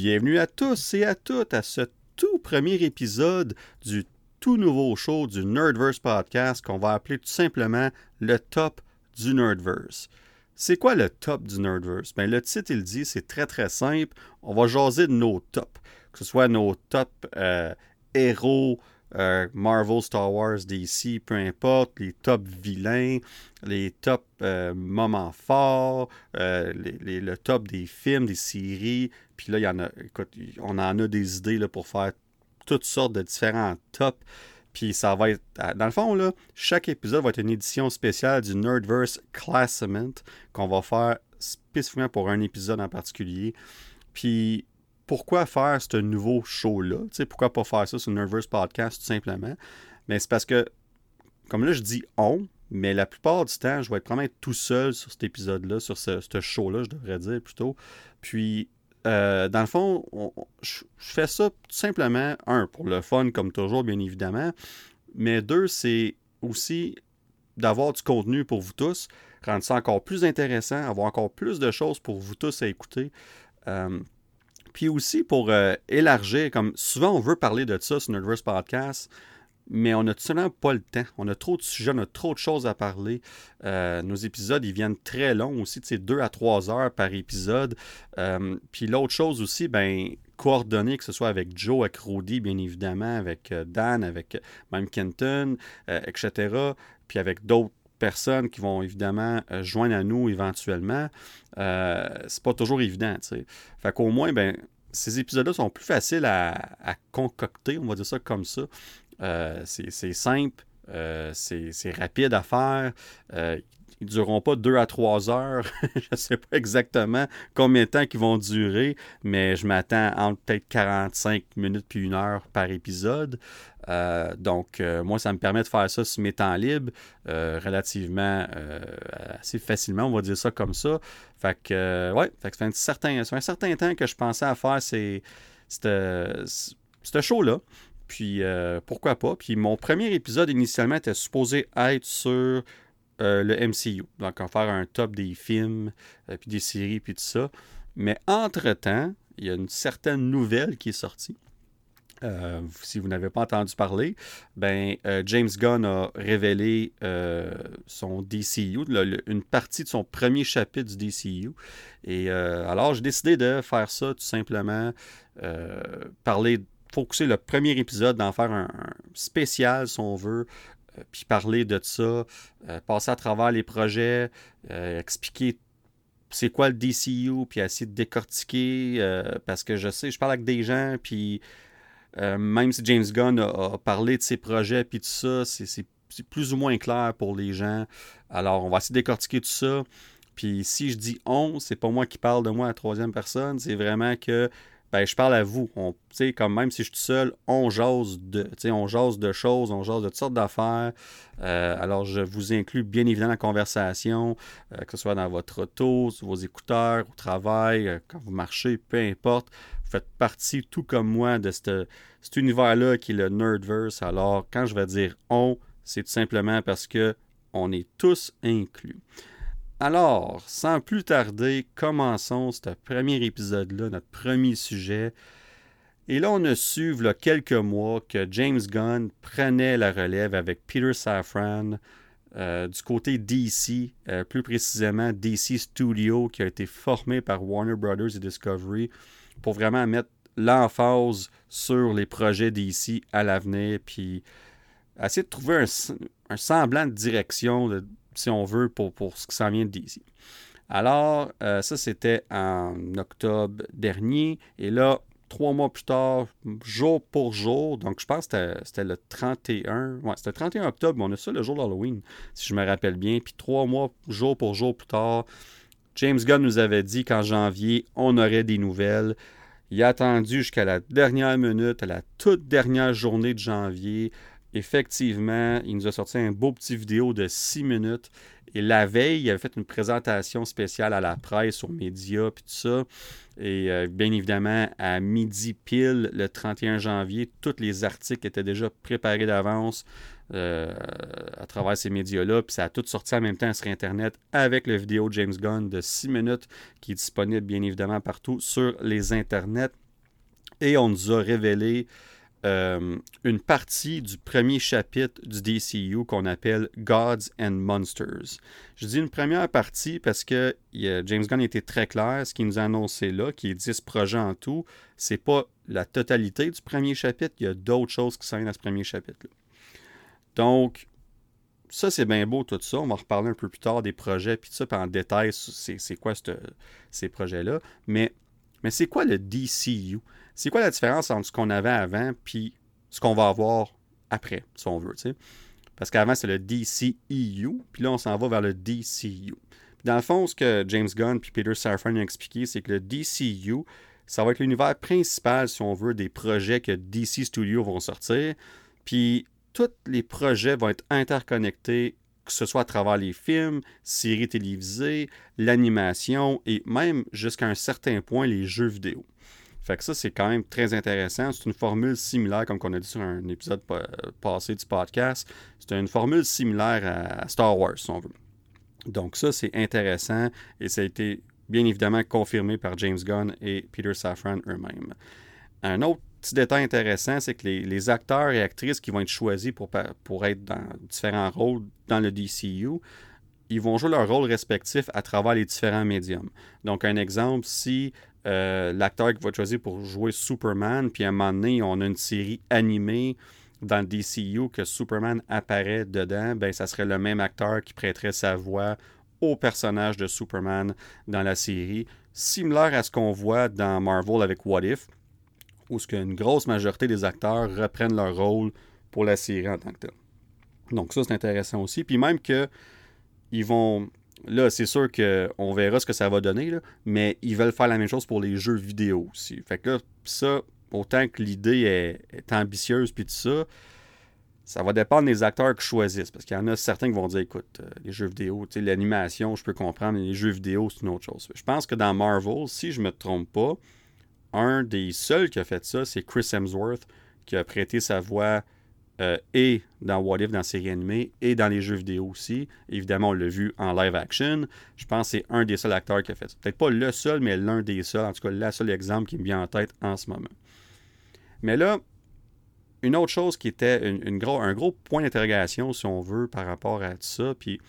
Bienvenue à tous et à toutes à ce tout premier épisode du tout nouveau show du Nerdverse Podcast qu'on va appeler tout simplement le top du Nerdverse. C'est quoi le top du Nerdverse? Ben, le titre, il dit, c'est très très simple. On va jaser de nos tops. Que ce soit nos top euh, héros, euh, Marvel, Star Wars, DC, peu importe, les top vilains, les top euh, moments forts, le top des films, des séries. Puis là, y en a, écoute, on en a des idées là, pour faire toutes sortes de différents tops. Puis ça va être. Dans le fond, chaque épisode va être une édition spéciale du Nerdverse Classement qu'on va faire spécifiquement pour un épisode en particulier. Puis pourquoi faire ce nouveau show-là? Pourquoi pas faire ça sur Nerdverse Podcast tout simplement? Mais c'est parce que, comme là, je dis on, mais la plupart du temps, je vais être vraiment tout seul sur cet épisode-là, sur ce show-là, je devrais dire plutôt. Puis euh, dans le fond, je, fais ça tout simplement, un, pour le fun, comme toujours, bien évidemment, mais deux, c'est aussi d'avoir du contenu pour vous tous, rendre ça encore plus intéressant, avoir encore plus de choses pour vous tous à écouter. Euh, puis aussi pour euh, élargir, comme souvent on veut parler de ça sur Nerdverse Podcast, mais on n'a tout simplement pas le temps. On a trop de sujets, on a trop de choses à parler. Euh, nos épisodes, ils viennent très longs aussi, c'est deux à trois heures par épisode. Euh, puis l'autre chose aussi, ben coordonner, que ce soit avec Joe, avec Rudy, bien évidemment, avec euh, Dan, avec même Kenton, etc., puis avec d'autres personnes qui vont évidemment joindre à nous éventuellement, c'est pas toujours évident, tu sais. Fait qu'au moins, ben, ces épisodes-là sont plus faciles à, concocter, on va dire ça comme ça. Euh, c'est simple, euh, c'est rapide à faire. Euh, ils ne dureront pas deux à trois heures. je ne sais pas exactement combien de temps ils vont durer, mais je m'attends entre peut-être 45 minutes puis une heure par épisode. donc, moi, ça me permet de faire ça sur mes temps libres relativement assez facilement, on va dire ça comme ça. Fait que, ouais, ça fait un certain, un certain temps que je pensais à faire ces, ce show-là. Puis euh, pourquoi pas. Puis mon premier épisode initialement était supposé être sur euh, le MCU. Donc on faire un top des films, euh, puis des séries, puis tout ça. Mais entre-temps, il y a une certaine nouvelle qui est sortie. si vous n'avez pas entendu parler, ben, James Gunn a révélé son DCU, une partie de son premier chapitre du DCU. Et alors, j'ai décidé de faire ça tout simplement, parler focuser le premier épisode, d'en faire un, spécial, si on veut, euh, puis parler de ça, euh, passer à travers les projets, euh, expliquer c'est quoi le DCU, puis essayer de décortiquer, parce que je sais, je parle avec des gens, puis même si James Gunn a, parlé de ses projets, puis tout ça, c'est plus ou moins clair pour les gens. Alors, on va essayer de décortiquer tout ça. Puis si je dis on, c'est pas moi qui parle de moi à la troisième personne, c'est vraiment que ben, je parle à vous. Même si je suis tout seul, on jase de, on jase de choses, on jase de toutes sortes d'affaires. Euh, alors, je vous inclus bien évidemment la conversation, euh, que ce soit dans votre auto, sur vos écouteurs, au travail, euh, quand vous marchez, peu importe. Vous faites partie, tout comme moi, de cet univers-là qui est le Nerdverse. Alors, quand je vais dire on, c'est tout simplement parce que on est tous inclus. Alors, sans plus tarder, commençons ce premier épisode-là, notre premier sujet. Et là, on a su, il quelques mois, que James Gunn prenait la relève avec Peter Safran euh, du côté DC, euh, plus précisément DC Studio, qui a été formé par Warner Brothers et Discovery pour vraiment mettre l'emphase sur les projets DC à l'avenir, puis essayer de trouver un, un semblant de direction, de, si on veut, pour, ce qui s'en vient d'ici. Alors, euh, ça, c'était en octobre dernier. Et là, trois mois plus tard, jour pour jour, donc je pense que c'était le 31. Ouais, c'était le 31 octobre, mais on a ça le jour d'Halloween, si je me rappelle bien. Puis trois mois, jour pour jour plus tard, James Gunn nous avait dit qu'en janvier, on aurait des nouvelles. Il a attendu jusqu'à la dernière minute, à la toute dernière journée de janvier effectivement, il nous a sorti un beau petit vidéo de 6 minutes. Et la veille, il avait fait une présentation spéciale à la presse, sur Média, puis tout ça. Et euh, bien évidemment, à midi pile, le 31 janvier, tous les articles étaient déjà préparés d'avance euh, à travers ces médias-là. Puis ça a tout sorti en même temps sur Internet avec le vidéo James Gunn de 6 minutes qui est disponible bien évidemment partout sur les Internets. Et on nous a révélé euh, une partie du premier chapitre du DCU qu'on appelle Gods and Monsters. Je dis une première partie parce que James Gunn était très clair. Ce qu'il nous a annoncé là, qui est 10 projets en tout, c'est pas la totalité du premier chapitre. Il y a d'autres choses qui sont dans ce premier chapitre-là. Donc, ça, c'est bien beau tout ça. On va reparler un peu plus tard des projets, puis ça, puis en détail, c'est quoi ces projets-là. Mais, mais c'est quoi le DCU? C'est quoi la différence entre ce qu'on avait avant puis ce qu'on va avoir après, si on veut, tu sais? Parce qu'avant, c'est le DCEU, puis là, on s'en va vers le DCU. dans le fond, ce que James Gunn puis Peter Safran ont expliqué, c'est que le DCU, ça va être l'univers principal, si on veut, des projets que DC Studios vont sortir. Puis tous les projets vont être interconnectés, que ce soit à travers les films, séries télévisées, l'animation et même jusqu'à un certain point les jeux vidéo. Fait que ça, c'est quand même très intéressant. C'est une formule similaire, comme on a dit sur un épisode passé du podcast. C'est une formule similaire à Star Wars, si on veut. Donc ça, c'est intéressant et ça a été bien évidemment confirmé par James Gunn et Peter Safran eux-mêmes. Un autre petit détail intéressant, c'est que les, acteurs et actrices qui vont être choisis pour, pour être dans différents rôles dans le DCU, ils vont jouer leur rôle respectif à travers les différents médiums. Donc, un exemple, si euh, l'acteur qui va choisir pour jouer Superman, puis à un moment donné, on a une série animée dans DCU que Superman apparaît dedans, ben ça serait le même acteur qui prêterait sa voix au personnage de Superman dans la série, similaire à ce qu'on voit dans Marvel avec What If, où qu'une grosse majorité des acteurs reprennent leur rôle pour la série en tant que tel. Donc ça, c'est intéressant aussi. Puis même que ils vont Là, c'est sûr qu'on verra ce que ça va donner, mais ils veulent faire la même chose pour les jeux vidéo aussi. Fait que là, ça, autant que l'idée est, ambitieuse puis tout ça, ça va dépendre des acteurs qui choisissent. Parce qu'il y en a certains qui vont dire écoute, euh, les jeux vidéo, l'animation, je peux comprendre, mais les jeux vidéo, c'est une autre chose. Je pense que dans Marvel, si je ne me trompe pas, un des seuls qui a fait ça, c'est Chris Hemsworth, qui a prêté sa voix euh, et dans What If, dans la série animée, et dans les jeux vidéo aussi. Évidemment, on l'a vu en live action. Je pense que c'est un des seuls acteurs qui a fait ça. Peut-être pas le seul, mais l'un des seuls. En tout cas, le seul exemple qui me vient en tête en ce moment. Mais là, une autre chose qui était une, gros, un gros point d'interrogation, si on veut, par rapport à tout ça, puis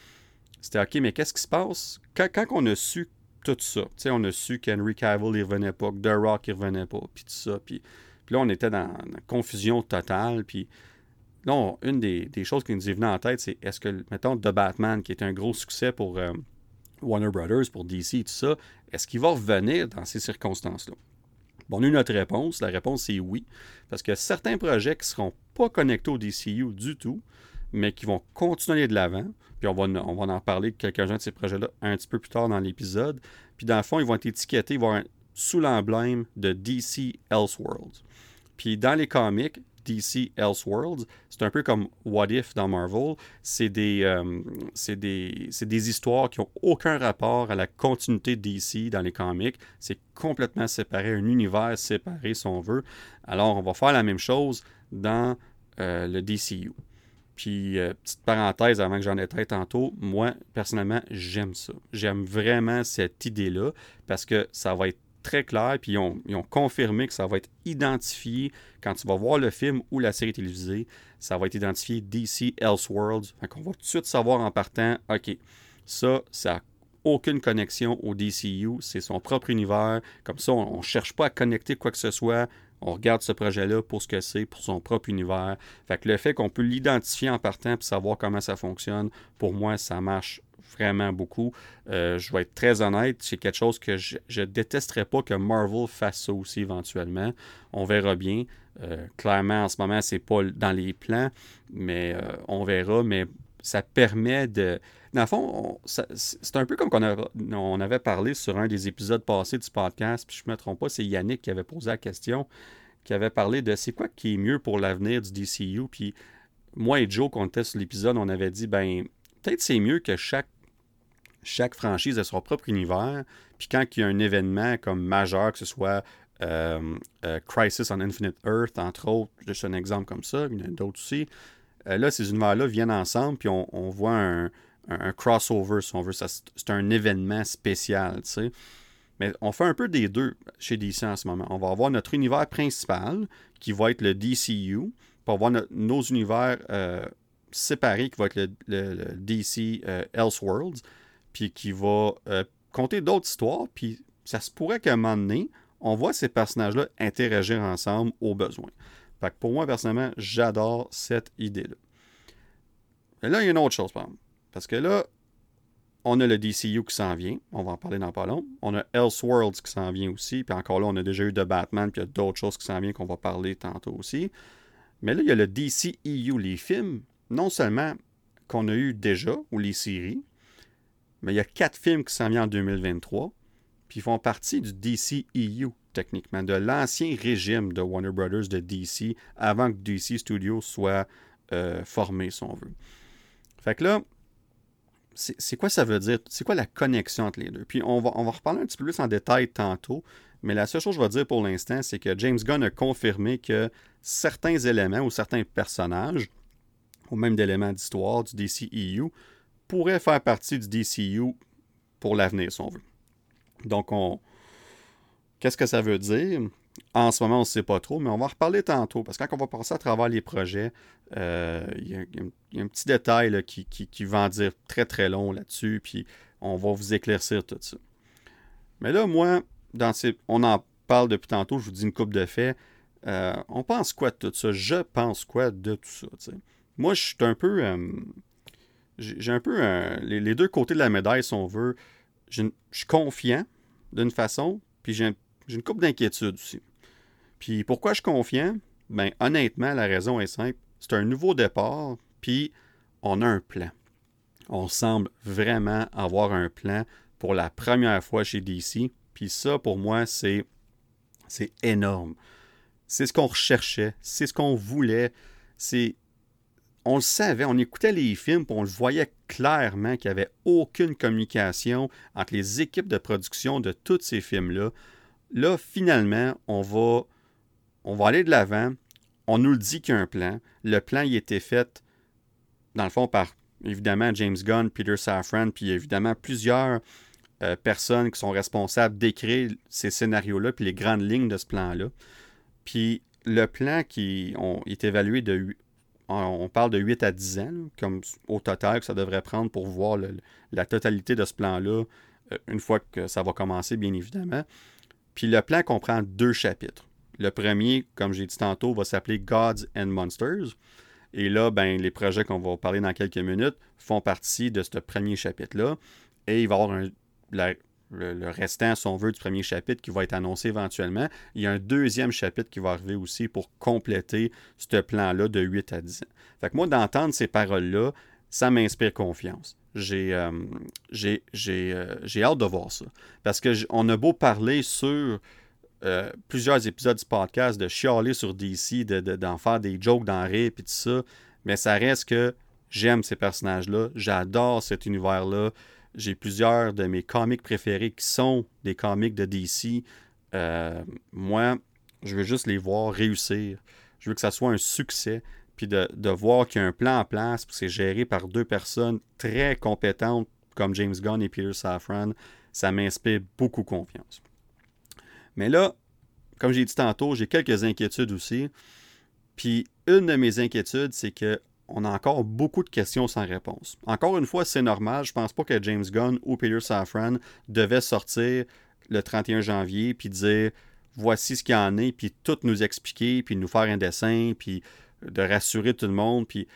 c'était OK, mais qu'est-ce qui se passe quand, quand on a su tout ça? On a su qu'Henry Cavill ne revenait pas, que The Rock ne revenait pas, puis tout ça, puis, puis là, on était dans, dans confusion totale, puis Là, une des, choses qui nous est venue en tête, c'est est-ce que, mettons, The Batman, qui est un gros succès pour euh, Warner Brothers, pour DC et tout ça, est-ce qu'il va revenir dans ces circonstances-là? Bon, on a eu notre réponse. La réponse, c'est oui. Parce que certains projets qui ne seront pas connectés au DCU du tout, mais qui vont continuer de l'avant, puis on va, on va en parler de quelques-uns de ces projets-là un petit peu plus tard dans l'épisode. Puis dans le fond, ils vont être étiquetés, ils vont être sous l'emblème de DC Elseworlds. Puis dans les comics, DC Elseworlds. C'est un peu comme What If dans Marvel. C'est des, euh, des, des, histoires qui n'ont aucun rapport à la continuité de DC dans les comics. C'est complètement séparé, un univers séparé si on veut. Alors on va faire la même chose dans euh, le DCU. Puis, euh, petite parenthèse avant que j'en ai traité tantôt, moi, personnellement, j'aime ça. J'aime vraiment cette idée-là parce que ça va être très clair, puis ils ont, confirmé que ça va être identifié quand tu vas voir le film ou la série télévisée, ça va être identifié DC Elseworlds. Fait qu'on va tout de suite savoir en partant, OK, ça, ça n'a aucune connexion au DCU, c'est son propre univers. Comme ça, on ne cherche pas à connecter quoi que ce soit. On regarde ce projet-là pour ce que c'est, pour son propre univers. Fait que le fait qu'on peut l'identifier en partant et savoir comment ça fonctionne, pour moi, ça marche vraiment beaucoup. Euh, je vais être très honnête, c'est quelque chose que je, ne détesterais pas que Marvel fasse ça aussi éventuellement. On verra bien. Euh, clairement, en ce moment, c'est pas dans les plans, mais euh, on verra. Mais ça permet de. Dans le fond, c'est un peu comme qu'on on avait parlé sur un des épisodes passés du podcast, puis je ne me trompe pas, c'est Yannick qui avait posé la question, qui avait parlé de c'est quoi qui est mieux pour l'avenir du DCU. Puis moi et Joe, quand on était sur l'épisode, on avait dit ben peut-être c'est mieux que chaque chaque franchise a son propre univers. Puis quand il y a un événement comme majeur, que ce soit euh, euh, Crisis on Infinite Earth, entre autres, juste un exemple comme ça, il y en a d'autres aussi. Euh, là, ces univers-là viennent ensemble, puis on, voit un, crossover, si on veut. C'est un événement spécial, tu sais. Mais on fait un peu des deux chez DC en ce moment. On va avoir notre univers principal, qui va être le DCU, pour avoir nos univers séparés, qui va être le, DC euh, Elseworlds, puis qui va euh, compter d'autres histoires, puis ça se pourrait qu'à un moment donné, on voit ces personnages-là interagir ensemble au besoin. Fait que pour moi, personnellement, j'adore cette idée-là. Et là, il y a une autre chose, par exemple. Parce que là, on a le DCU qui s'en vient. On va en parler dans pas long. On a Elseworlds qui s'en vient aussi. Puis encore là, on a déjà eu de Batman. Puis il y a d'autres choses qui s'en viennent qu'on va parler tantôt aussi. Mais là, il y a le DCEU, les films. Non seulement qu'on a eu déjà, ou les séries, mais il y a quatre films qui s'en viennent en 2023. Puis font partie du DCEU, techniquement, de l'ancien régime de Warner Brothers de DC, avant que DC Studios soit euh, formé, si on veut. Fait que là, c'est quoi ça veut dire? C'est quoi la connexion entre les deux? Puis on va, on va reparler un petit peu plus en détail tantôt, mais la seule chose que je vais dire pour l'instant, c'est que James Gunn a confirmé que certains éléments ou certains personnages, ou même d'éléments d'histoire du DCEU, pourraient faire partie du DCU pour l'avenir, si on veut. Donc, on... qu'est-ce que ça veut dire? En ce moment, on ne sait pas trop, mais on va en reparler tantôt, parce que quand on va passer à travers les projets, euh, il y, a un petit détail qui, va en dire très très long là-dessus, puis on va vous éclaircir tout ça. Mais là, moi, on en parle depuis tantôt, je vous dis une coupe de faits. Euh, on pense quoi de tout ça? Je pense quoi de tout ça? Moi, je suis un peu. Euh, j'ai un peu les, deux côtés de la médaille, si on veut. Je suis confiant d'une façon, puis j'ai une coupe d'inquiétude aussi. Puis pourquoi je suis confiant? Ben, honnêtement, la raison est simple. C'est un nouveau départ, puis on a un plan. On semble vraiment avoir un plan pour la première fois chez DC. Puis ça, pour moi, c'est, c'est énorme. C'est ce qu'on recherchait, c'est ce qu'on voulait. C'est, on le savait, on écoutait les films, puis on le voyait clairement qu'il n'y avait aucune communication entre les équipes de production de tous ces films-là. Là, finalement, on va aller de l'avant. On nous le dit qu'il y a un plan. Le plan, il été fait, dans le fond, par évidemment James Gunn, Peter Safran, puis évidemment plusieurs euh, personnes qui sont responsables d'écrire ces scénarios-là, puis les grandes lignes de ce plan-là. Puis le plan qui est évalué de. On parle de 8 à 10 ans, comme au total que ça devrait prendre pour voir la totalité de ce plan-là, euh, une fois que ça va commencer, bien évidemment. Puis le plan comprend deux chapitres. Le premier, comme j'ai dit tantôt, va s'appeler Gods and Monsters. Et là, ben, les projets qu'on va parler dans quelques minutes font partie de ce premier chapitre-là. Et il va y avoir le, restant, si on du premier chapitre qui va être annoncé éventuellement. Il y a un deuxième chapitre qui va arriver aussi pour compléter ce plan-là de 8 à 10 ans. Fait que moi, d'entendre ces paroles-là, ça m'inspire confiance. J'ai euh, euh, hâte de voir ça. Parce qu'on a beau parler sur euh, plusieurs épisodes du podcast de chialer sur DC, d'en de, faire des jokes dans rire et tout ça. Mais ça reste que j'aime ces personnages-là. J'adore cet univers-là. J'ai plusieurs de mes comics préférés qui sont des comics de DC. Euh, moi, je veux juste les voir réussir. Je veux que ça soit un succès. Puis de, voir qu'il y a un plan en place, puis c'est géré par deux personnes très compétentes comme James Gunn et Peter Safran, ça m'inspire beaucoup confiance. Mais là, comme j'ai dit tantôt, j'ai quelques inquiétudes aussi. Puis une de mes inquiétudes, c'est que on a encore beaucoup de questions sans réponse. Encore une fois, c'est normal. Je pense pas que James Gunn ou Peter Safran devaient sortir le 31 janvier puis dire voici ce qu'il y en est, puis tout nous expliquer, puis nous faire un dessin, puis de rassurer tout le monde. Puis,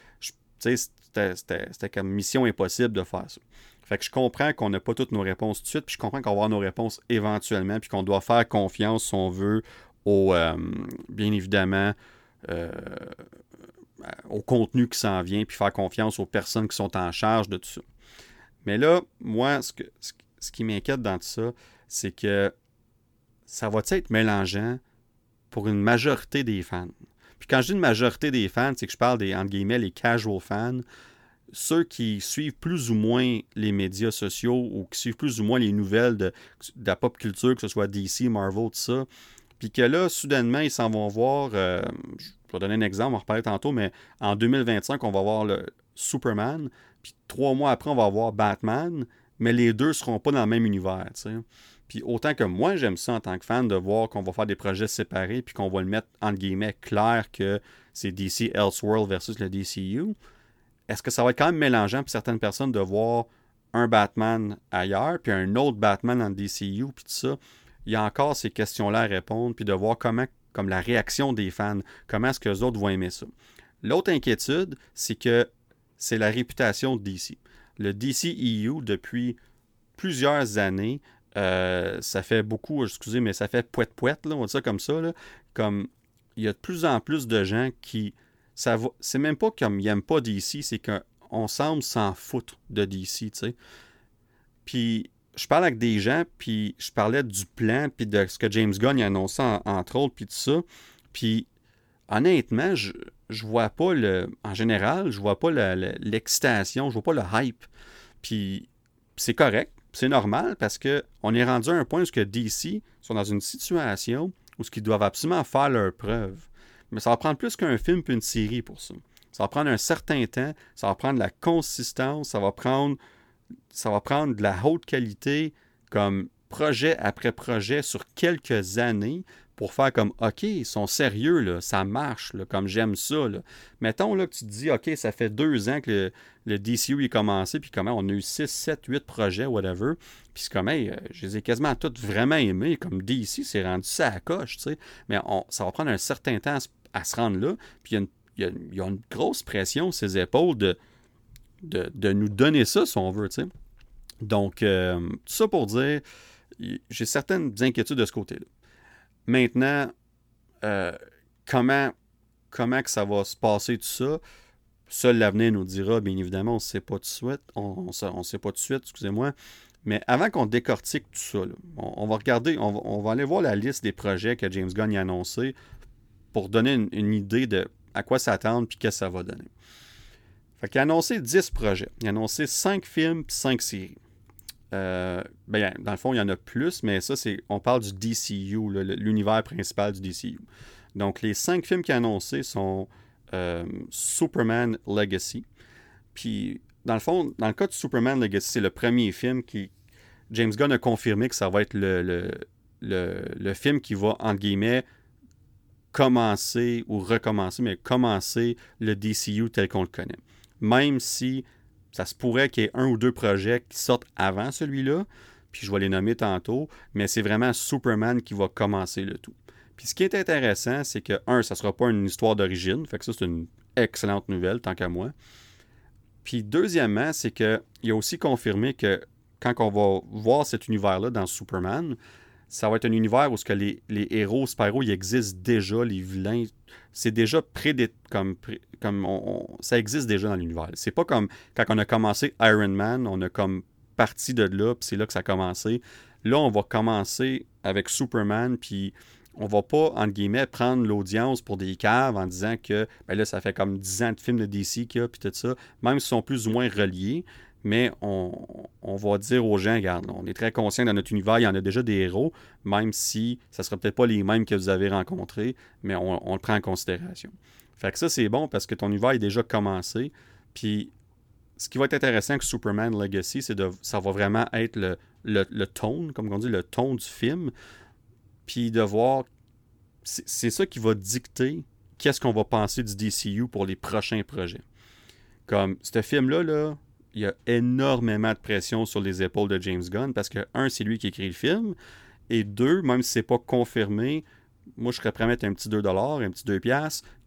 c'était comme mission impossible de faire ça. Fait que je comprends qu'on n'a pas toutes nos réponses tout de suite, puis je comprends qu'on va avoir nos réponses éventuellement, puis qu'on doit faire confiance, si on veut, au, euh, bien évidemment, euh, au contenu qui s'en vient, puis faire confiance aux personnes qui sont en charge de tout ça. Mais là, moi, ce, qui m'inquiète dans tout ça, c'est que ça va être mélangeant pour une majorité des fans? Puis quand je dis une majorité des fans, c'est que je parle des, entre les casual fans ceux qui suivent plus ou moins les médias sociaux ou qui suivent plus ou moins les nouvelles de, la pop culture, que ce soit DC, Marvel, tout ça, puis que là, soudainement, ils s'en vont voir, euh, je vais donner un exemple, on va reparler tantôt, mais en 2025, on va voir le Superman, puis trois mois après, on va voir Batman, mais les deux ne seront pas dans le même univers. Puis autant que moi, j'aime ça en tant que fan de voir qu'on va faire des projets séparés puis qu'on va le mettre, entre guillemets, clair que c'est DC Elseworld versus le DCU, est-ce que ça va être quand même mélangeant pour certaines personnes de voir un Batman ailleurs, puis un autre Batman en DCU, puis tout ça? Il y a encore ces questions-là à répondre, puis de voir comment, comme la réaction des fans, comment est-ce que les autres vont aimer ça? L'autre inquiétude, c'est que c'est la réputation de DC. Le DCEU, depuis plusieurs années, euh, ça fait beaucoup, excusez, mais ça fait poète-poète, on dit ça comme ça. comme il y a de plus en plus de gens qui. Ça c'est même pas comme ils n'aiment pas DC, c'est qu'on semble s'en foutre de DC, tu sais. Puis je parle avec des gens, puis je parlais du plan, puis de ce que James Gunn a annoncé, entre autres, puis tout ça. Puis honnêtement, je, je vois pas le. En général, je vois pas l'excitation, je vois pas le hype. Puis c'est correct, c'est normal parce qu'on est rendu à un point où que DC sont dans une situation où ils doivent absolument faire leur preuve. Mais ça va prendre plus qu'un film puis une série pour ça. Ça va prendre un certain temps, ça va prendre la consistance, ça va prendre, ça va prendre de la haute qualité comme projet après projet sur quelques années pour faire comme OK, ils sont sérieux, là, ça marche, là, comme j'aime ça. Mettons là, que tu te dis OK, ça fait deux ans que le, DCU est commencé, puis comment on a eu 6, 7, 8 projets, whatever. Puis c'est comme, hey, euh, je les ai quasiment tous vraiment aimés. Comme DC, c'est rendu ça à coche, tu sais. Mais ça va prendre un certain temps à, se rendre là. Puis il y, a une grosse pression sur ses épaules de, de, nous donner ça, si on veut, tu sais. Donc, euh, tout ça pour dire, j'ai certaines inquiétudes de ce côté-là. Maintenant, euh, comment, comment que ça va se passer tout ça? Seul l'avenir nous dira, bien évidemment, on ne sait pas tout de suite. On ne sait pas tout de suite, excusez-moi. Mais avant qu'on décortique tout ça, on, va regarder, on va, aller voir la liste des projets que James Gunn a annoncé pour donner une, idée de à quoi s'attendre et qu'est-ce que ça va donner. Qu'il a annoncé 10 projets. Il a annoncé 5 films et 5 séries. Euh, ben, dans le fond, il y en a plus, mais ça, c'est. On parle du DCU, l'univers principal du DCU. Donc, les cinq films qu'il a annoncés sont euh, Superman Legacy. Puis, dans le fond, dans le cas de Superman Legacy, c'est le premier film qui. James Gunn a confirmé que ça va être le, le, film qui va, entre guillemets, commencer ou recommencer, mais commencer le DCU tel qu'on le connaît. Même si ça se pourrait qu'il y ait un ou deux projets qui sortent avant celui-là, puis je vais les nommer tantôt, mais c'est vraiment Superman qui va commencer le tout. Puis ce qui est intéressant, c'est que, un, ça ne sera pas une histoire d'origine, fait que ça, c'est une excellente nouvelle, tant qu'à moi. Puis deuxièmement, c'est qu'il a aussi confirmé que quand on va voir cet univers-là dans Superman, ça va être un univers où ce que les, héros Spyro, ils existent déjà, les vilains, c'est déjà près comme, comme ça existe déjà dans l'univers. C'est pas comme quand on a commencé Iron Man, on a comme parti de là, puis c'est là que ça a commencé. Là, on va commencer avec Superman, puis on va pas, entre guillemets, prendre l'audience pour des caves en disant que, ben là, ça fait comme 10 ans de films de DC qu'il y a, puis tout ça, même s'ils sont plus ou moins reliés mais on, va dire aux gens, regarde, on est très conscient dans notre univers, il y en a déjà des héros, même si ça ne sera peut-être pas les mêmes que vous avez rencontrés, mais on, le prend en considération. Fait que ça, c'est bon parce que ton univers est déjà commencé. Puis ce qui va être intéressant avec Superman Legacy, c'est de ça va vraiment être le, le, tone, comme on dit, le ton du film. Puis de voir, c'est ça qui va dicter qu'est-ce qu'on va penser du DCU pour les prochains projets. Comme ce film-là, là, il y a énormément de pression sur les épaules de James Gunn parce que, un, c'est lui qui écrit le film, et deux, même si c'est pas confirmé, moi je serais prêt à mettre un petit 2 un petit 2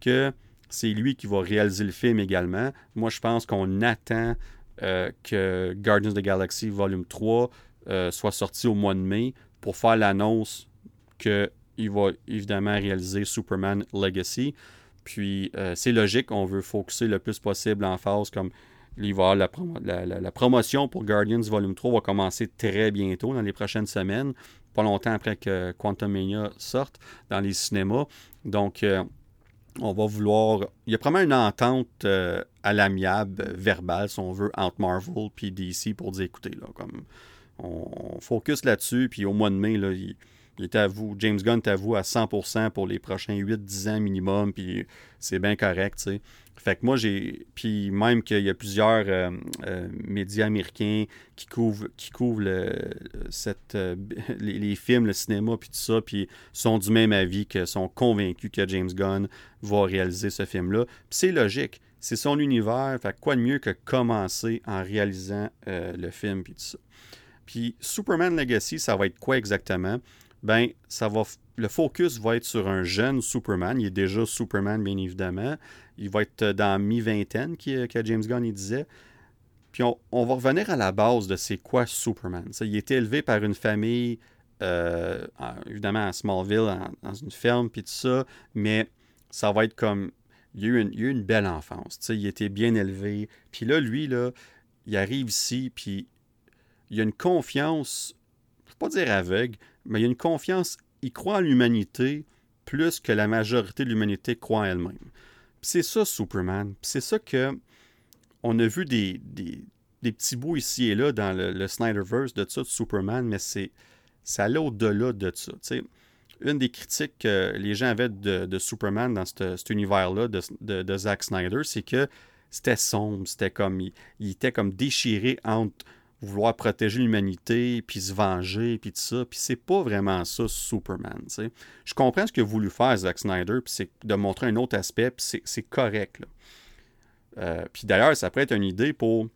que c'est lui qui va réaliser le film également. Moi je pense qu'on attend euh, que Guardians of the Galaxy Volume 3 euh, soit sorti au mois de mai pour faire l'annonce qu'il va évidemment réaliser Superman Legacy. Puis euh, c'est logique, on veut focuser le plus possible en phase comme La, la, promotion pour Guardians Volume 3 va commencer très bientôt, dans les prochaines semaines, pas longtemps après que Quantum Mania sorte dans les cinémas. Donc, euh, on va vouloir. Il y a probablement une entente euh, à l'amiable, verbale, si on veut, entre Marvel et DC pour dire écoutez, là, comme on, focus là-dessus, puis au mois de mai, là, il est à vous, James Gunn est à vous à 100% pour les prochains 8-10 ans minimum, puis c'est bien correct, tu sais. Fait que moi, j'ai. Puis même qu'il y a plusieurs euh, euh, médias américains qui couvrent, qui couvrent cette, euh, les, films, le cinéma, puis tout ça, puis sont du même avis, que sont convaincus que James Gunn va réaliser ce film-là. Puis c'est logique. C'est son univers. Fait quoi de mieux que commencer en réalisant le film, puis tout ça. Puis Superman Legacy, ça va être quoi exactement? Ben, ça va le focus va être sur un jeune Superman. Il est déjà Superman, bien évidemment. Il va être dans mi-vingtaine, que James Gunn il disait. Puis on, va revenir à la base de c'est quoi Superman. il a été élevé par une famille, euh, évidemment à Smallville, dans une ferme, puis tout ça, mais ça va être comme. Il a eu une, une belle enfance. Il a été bien élevé. Puis là, lui, là, il arrive ici, puis il a une confiance, pas dire aveugle, mais il a une confiance il croit en l'humanité plus que la majorité de l'humanité croit en elle-même. C'est ça, Superman. C'est ça que on a vu des, petits bouts ici et là dans le, Snyderverse de ça, de Superman, mais c'est ça allait au-delà de ça. Une des critiques que les gens avaient de, Superman dans cet univers-là de, de, Zack Snyder, c'est que c'était sombre, c'était comme il, était comme déchiré entre vouloir protéger l'humanité, puis se venger, puis tout ça. Puis c'est pas vraiment ça, Superman. Je comprends ce que voulu faire Zack Snyder, puis c'est de montrer un autre aspect, puis c'est correct. Euh, puis d'ailleurs, ça pourrait être une idée pour.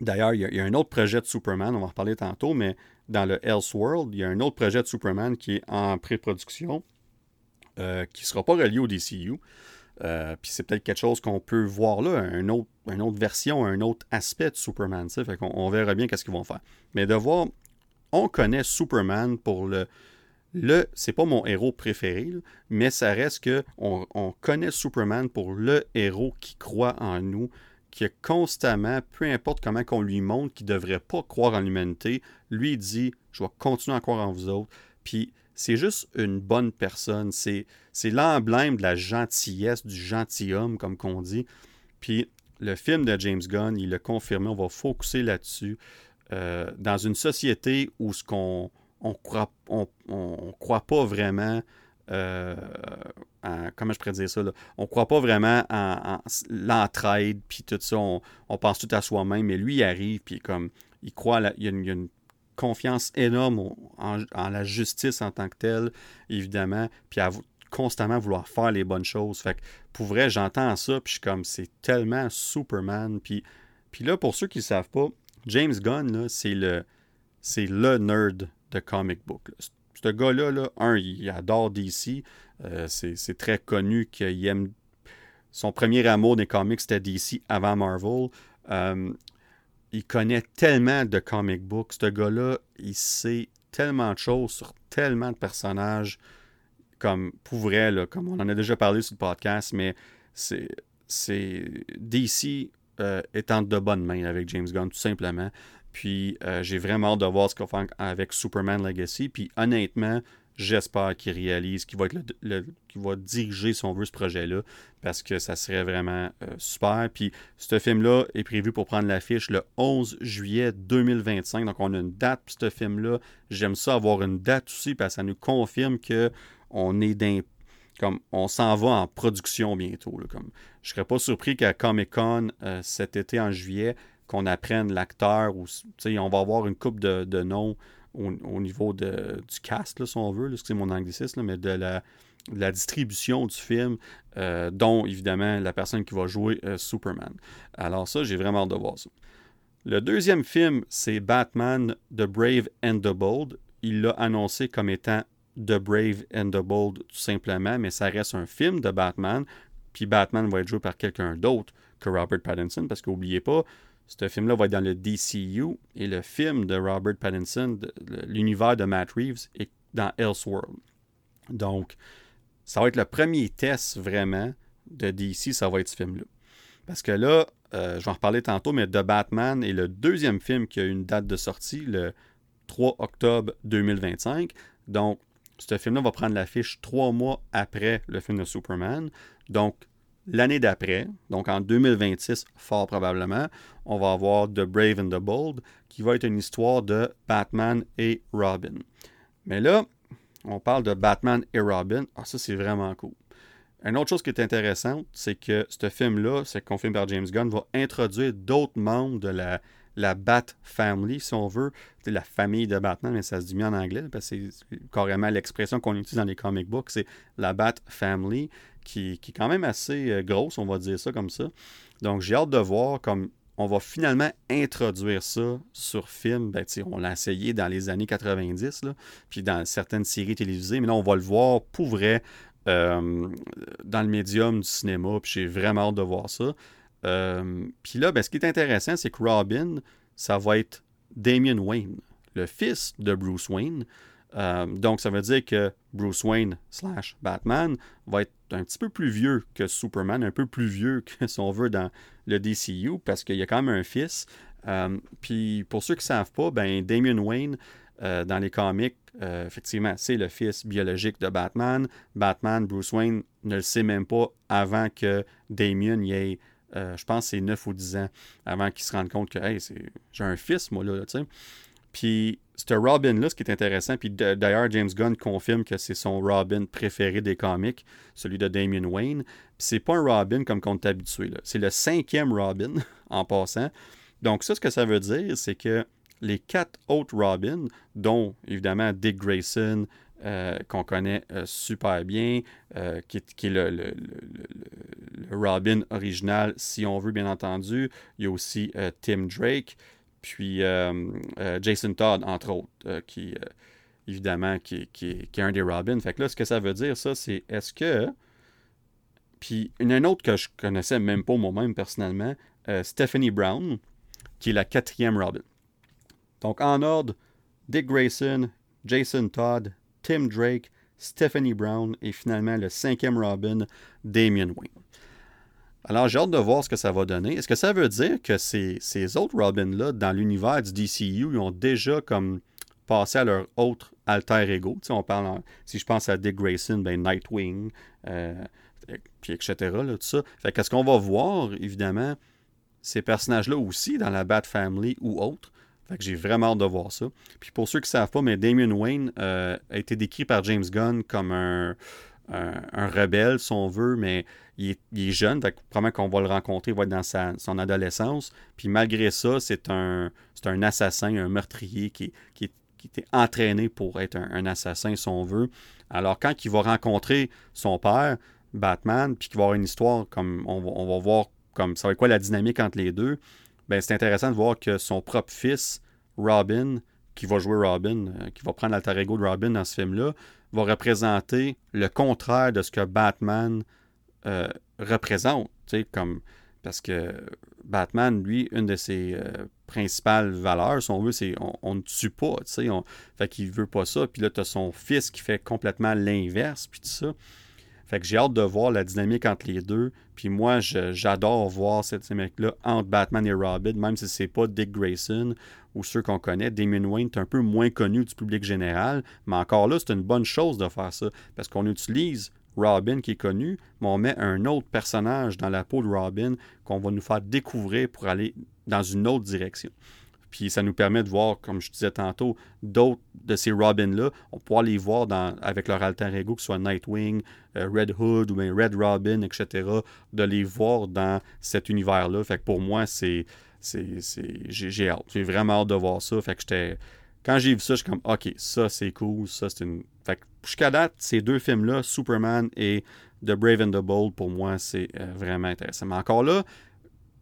D'ailleurs, il y, a un autre projet de Superman, on va en reparler tantôt, mais dans le Elseworld, il y a un autre projet de Superman qui est en pré-production, euh, qui ne sera pas relié au DCU. Euh, puis c'est peut-être quelque chose qu'on peut voir là, autre, une autre version, un autre aspect de Superman. Fait on verra bien qu'est-ce qu'ils vont faire. Mais de voir, on connaît Superman pour le. Le, c'est pas mon héros préféré, mais ça reste que on, connaît Superman pour le héros qui croit en nous, qui est constamment, peu importe comment qu'on lui montre, qui devrait pas croire en l'humanité, lui dit Je vais continuer à croire en vous autres. Puis c'est juste une bonne personne. C'est, l'emblème de la gentillesse, du gentilhomme, comme qu'on dit. Puis le film de James Gunn, il l'a confirmé, on va focuser là-dessus. Euh, dans une société où ce qu'on on croit, on, croit pas vraiment euh, comment je pourrais dire ça, là? on croit pas vraiment en, l'entraide, puis tout ça, on, pense tout à soi-même, mais lui, il arrive, puis comme, il croit, il, y a une, confiance énorme en, la justice en tant que telle, évidemment, puis à constamment vouloir faire les bonnes choses. Fait que pour vrai, j'entends ça, puis je suis comme, c'est tellement Superman. Puis, puis là, pour ceux qui ne savent pas, James Gunn, c'est le, c'est le nerd de comic book. Ce gars-là, là, un, il adore DC. Euh, c'est très connu qu'il aime. Son premier amour des comics, c'était DC avant Marvel. Euh, il connaît tellement de comic books. Ce gars-là, il sait tellement de choses sur tellement de personnages. Comme pour vrai, comme on en a déjà parlé sur le podcast, mais c'est, DC euh, étant de bonnes mains avec James Gunn, tout simplement. Puis euh, j'ai vraiment hâte de voir ce qu'on fait avec Superman Legacy. Puis honnêtement, J'espère qu'il réalise, qu'il va, le, diriger, si on veut, ce projet-là, parce que ça serait vraiment euh, super. Puis ce film-là est prévu pour prendre l'affiche le 11 juillet 2025. Donc on a une date pour ce film-là. J'aime ça avoir une date aussi, parce que ça nous confirme que on est dans comme on s'en va en production bientôt. comme, je ne serais pas surpris qu'à Comic Con euh, cet été en juillet, qu'on apprenne l'acteur ou on va avoir une coupe de noms au, niveau de, du cast, là, si on veut, c'est mon anglicisme, mais de la, la, distribution du film, euh, dont évidemment la personne qui va jouer euh, Superman. Alors ça, j'ai vraiment hâte de voir ça. Le deuxième film, c'est Batman The Brave and the Bold. Il l'a annoncé comme étant The Brave and the Bold tout simplement, mais ça reste un film de Batman. Puis Batman va être joué par quelqu'un d'autre que Robert Pattinson, parce qu'oubliez pas, ce film-là va être dans le DCU et le film de Robert Pattinson, l'univers de Matt Reeves, est dans Elseworld. Donc, ça va être le premier test vraiment de DC, ça va être ce film-là. Parce que là, euh, je vais en reparler tantôt, mais The Batman est le deuxième film qui a une date de sortie, le 3 octobre 2025. Donc, ce film-là va prendre l'affiche trois mois après le film de Superman. Donc, L'année d'après, donc en 2026, fort probablement, on va avoir The Brave and the Bold, qui va être une histoire de Batman et Robin. Mais là, on parle de Batman et Robin. Ah, ça, c'est vraiment cool. Une autre chose qui est intéressante, c'est que ce film-là, c'est confirmé par James Gunn, va introduire d'autres membres de la, la Bat Family, si on veut. La famille de Batman, mais ça se dit mieux en anglais, parce que c'est carrément l'expression qu'on utilise dans les comic books, c'est la Bat Family, qui, est quand même assez euh, grosse, on va dire ça comme ça. Donc j'ai hâte de voir comme on va finalement introduire ça sur film. Ben, on l'a essayé dans les années 90, là, puis dans certaines séries télévisées, mais là, on va le voir pour vrai euh, dans le médium du cinéma, puis j'ai vraiment hâte de voir ça. Euh, puis là, ben, ce qui est intéressant, c'est que Robin, ça va être Damien Wayne, le fils de Bruce Wayne. Euh, donc, ça veut dire que Bruce Wayne slash Batman va être un petit peu plus vieux que Superman, un peu plus vieux que si on veut dans le DCU, parce qu'il y a quand même un fils. Euh, puis pour ceux qui ne savent pas, ben Damien Wayne, dans les comics, effectivement, c'est le fils biologique de Batman. Batman, Bruce Wayne ne le sait même pas avant que Damien y ait euh, je pense que c'est 9 ou 10 ans avant qu'il se rende compte que hey, j'ai un fils, moi, là, tu sais. Puis, ce Robin-là, ce qui est intéressant, puis d'ailleurs, James Gunn confirme que c'est son Robin préféré des comics, celui de Damian Wayne. Puis, c'est pas un Robin comme on est habitué, C'est le cinquième Robin, en passant. Donc, ça, ce que ça veut dire, c'est que les quatre autres Robins, dont évidemment Dick Grayson, euh, qu'on connaît euh, super bien, euh, qui, est le, Robin original, si on veut, bien entendu. Il y a aussi Tim Drake, puis Jason Todd, entre autres, qui, évidemment, qui, est un des Robins. Fait que là, ce que ça veut dire, ça, c'est est-ce que. Puis, il y a une autre que je connaissais même pas moi-même personnellement, Stephanie Brown, qui est la quatrième Robin. Donc, en ordre, Dick Grayson, Jason Todd, Tim Drake, Stephanie Brown et finalement le cinquième Robin, Damian Wayne. Alors, j'ai hâte de voir ce que ça va donner. Est-ce que ça veut dire que ces, autres Robins-là, dans l'univers du DCU, ils ont déjà comme passé à leur autre alter ego? on parle, si je pense à Dick Grayson, ben Nightwing, euh, puis etc. Qu'est-ce qu'on va voir, évidemment, ces personnages-là aussi dans la Bat Family ou autres, fait que j'ai vraiment hâte de voir ça. Puis pour ceux qui ne savent pas, mais Damien Wayne euh, a été décrit par James Gunn comme un, un, rebelle, si on veut, mais il est, jeune, donc probablement qu'on va le rencontrer, il va être dans sa, son adolescence. Puis malgré ça, c'est un, un assassin, un meurtrier qui, qui, qui était entraîné pour être un, assassin, si on veut. Alors quand il va rencontrer son père, Batman, puis qu'il va avoir une histoire comme on va, on va voir comme ça va être quoi la dynamique entre les deux ben, c'est intéressant de voir que son propre fils, Robin, qui va jouer Robin, euh, qui va prendre l'alter ego de Robin dans ce film-là, va représenter le contraire de ce que Batman euh, représente. Comme, parce que Batman, lui, une de ses euh, principales valeurs, si on veut, c'est on, ne tue pas. On, fait qu'il veut pas ça. Puis là, tu as son fils qui fait complètement l'inverse, puis tout ça. Fait que j'ai hâte de voir la dynamique entre les deux. Puis moi, j'adore voir cette dynamique-là entre Batman et Robin, même si c'est pas Dick Grayson ou ceux qu'on connaît. Damien Wayne est un peu moins connu du public général, mais encore là, c'est une bonne chose de faire ça, parce qu'on utilise Robin qui est connu, mais on met un autre personnage dans la peau de Robin qu'on va nous faire découvrir pour aller dans une autre direction. Puis ça nous permet de voir, comme je disais tantôt, d'autres de ces Robins-là. On pourra les voir avec leur alter ego, que ce soit Nightwing, euh, Red Hood ou Red Robin, etc., de les voir dans cet univers-là. Fait que pour moi, c'est. J'ai hâte. J'ai vraiment hâte de voir ça. Fait que j'étais. Quand j'ai vu ça, je suis comme OK, ça c'est cool. Ça c'est une. Fait que jusqu'à date, ces deux films-là, Superman et The Brave and the Bold, pour moi, c'est euh, vraiment intéressant. Mais encore là,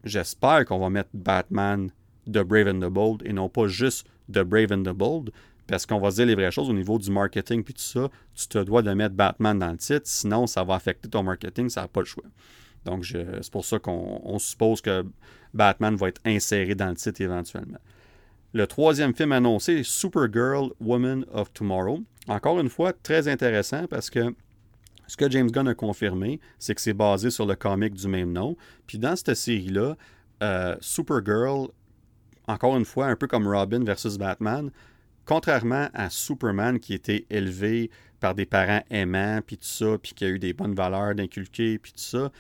j'espère qu'on va mettre Batman The Brave and the Bold et non pas juste The Brave and the Bold. Parce qu'on va se dire les vraies choses au niveau du marketing puis tout ça, tu te dois de mettre Batman dans le titre, sinon ça va affecter ton marketing, ça n'a pas le choix. Donc c'est pour ça qu'on suppose que Batman va être inséré dans le titre éventuellement. Le troisième film annoncé est Supergirl Woman of Tomorrow. Encore une fois, très intéressant parce que ce que James Gunn a confirmé, c'est que c'est basé sur le comic du même nom. Puis dans cette série-là, euh, Supergirl encore une fois, un peu comme Robin versus Batman, contrairement à Superman qui était élevé par des parents aimants, puis tout ça, puis qui a eu des bonnes valeurs d'inculquer, puis tout ça,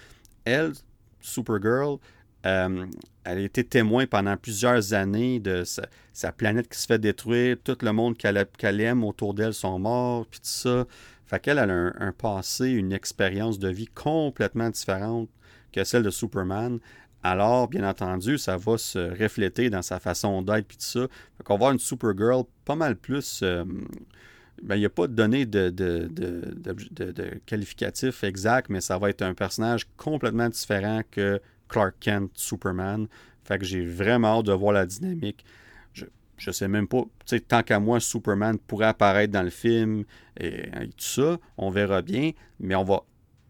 elle, Supergirl, Euh, elle a été témoin pendant plusieurs années de sa, planète qui se fait détruire. Tout le monde qu'elle aime autour d'elle sont morts, puis tout ça. Fait qu'elle a un, passé, une expérience de vie complètement différente que celle de Superman. Alors, bien entendu, ça va se refléter dans sa façon d'être, puis tout ça. Fait qu'on va avoir une Supergirl pas mal plus... Euh, ben, il n'y a pas de données de, de, de, qualificatif exact, mais ça va être un personnage complètement différent que Clark Kent, Superman. Fait que j'ai vraiment hâte de voir la dynamique. Je, je sais même pas, tu sais, tant qu'à moi, Superman pourrait apparaître dans le film et, tout ça, on verra bien, mais on va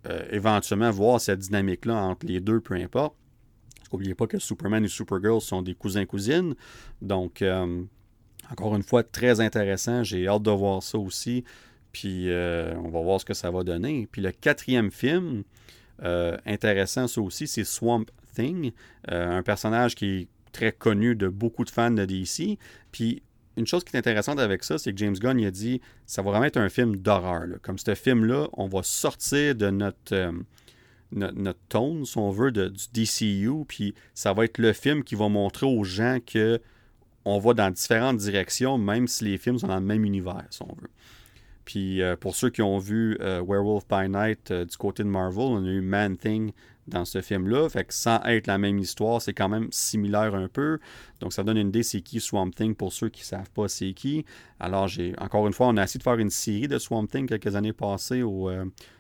euh, éventuellement voir cette dynamique-là entre les deux, peu importe. N'oubliez pas que Superman et Supergirl sont des cousins-cousines. Donc, euh, encore une fois, très intéressant. J'ai hâte de voir ça aussi. Puis, euh, on va voir ce que ça va donner. Puis, le quatrième film, euh, intéressant, ça aussi, c'est Swamp Thing, un personnage qui est très connu de beaucoup de fans de DC. Puis une chose qui est intéressante avec ça, c'est que James Gunn il a dit ça va vraiment être un film d'horreur. Comme ce film-là, on va sortir de notre, euh, notre, tone, si on veut, de, du DCU, puis ça va être le film qui va montrer aux gens que on va dans différentes directions, même si les films sont dans le même univers, si on veut. Puis euh, pour ceux qui ont vu euh, Werewolf by Night euh, du côté de Marvel, on a eu Man Thing dans ce film-là. Fait que sans être la même histoire, c'est quand même similaire un peu. Donc ça donne une idée c'est qui Swamp Thing pour ceux qui ne savent pas c'est qui. Alors j'ai encore une fois, on a essayé de faire une série de Swamp Thing quelques années passées au,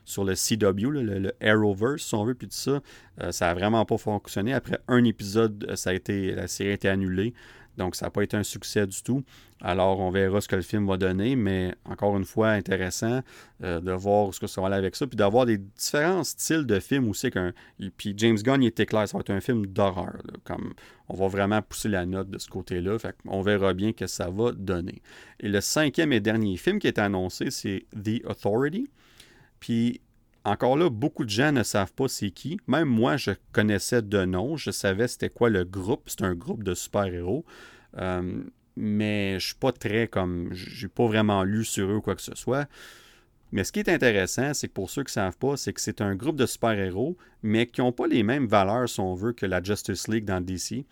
sur le CW, le, Arrowverse, si on veut, puis tout ça. ça n'a vraiment pas fonctionné. Après un épisode, ça a été, la série a été annulée. Donc, ça n'a pas été un succès du tout. Alors, on verra ce que le film va donner, mais encore une fois, intéressant euh, de voir ce que ça va aller avec ça, puis d'avoir des différents styles de films aussi. Qu'un... Puis James Gunn, il était clair, ça va être un film d'horreur. Comme on va vraiment pousser la note de ce côté-là. On verra bien que ça va donner. Et le cinquième et dernier film qui est annoncé, c'est The Authority. Puis encore là, beaucoup de gens ne savent pas c'est qui. Même moi, je connaissais de nom. Je savais c'était quoi le groupe. C'est un groupe de super-héros. Euh, mais je suis pas très comme. J'ai pas vraiment lu sur eux ou quoi que ce soit. Mais ce qui est intéressant, c'est que pour ceux qui ne savent pas, c'est que c'est un groupe de super-héros, mais qui n'ont pas les mêmes valeurs, si on veut, que la Justice League dans DC.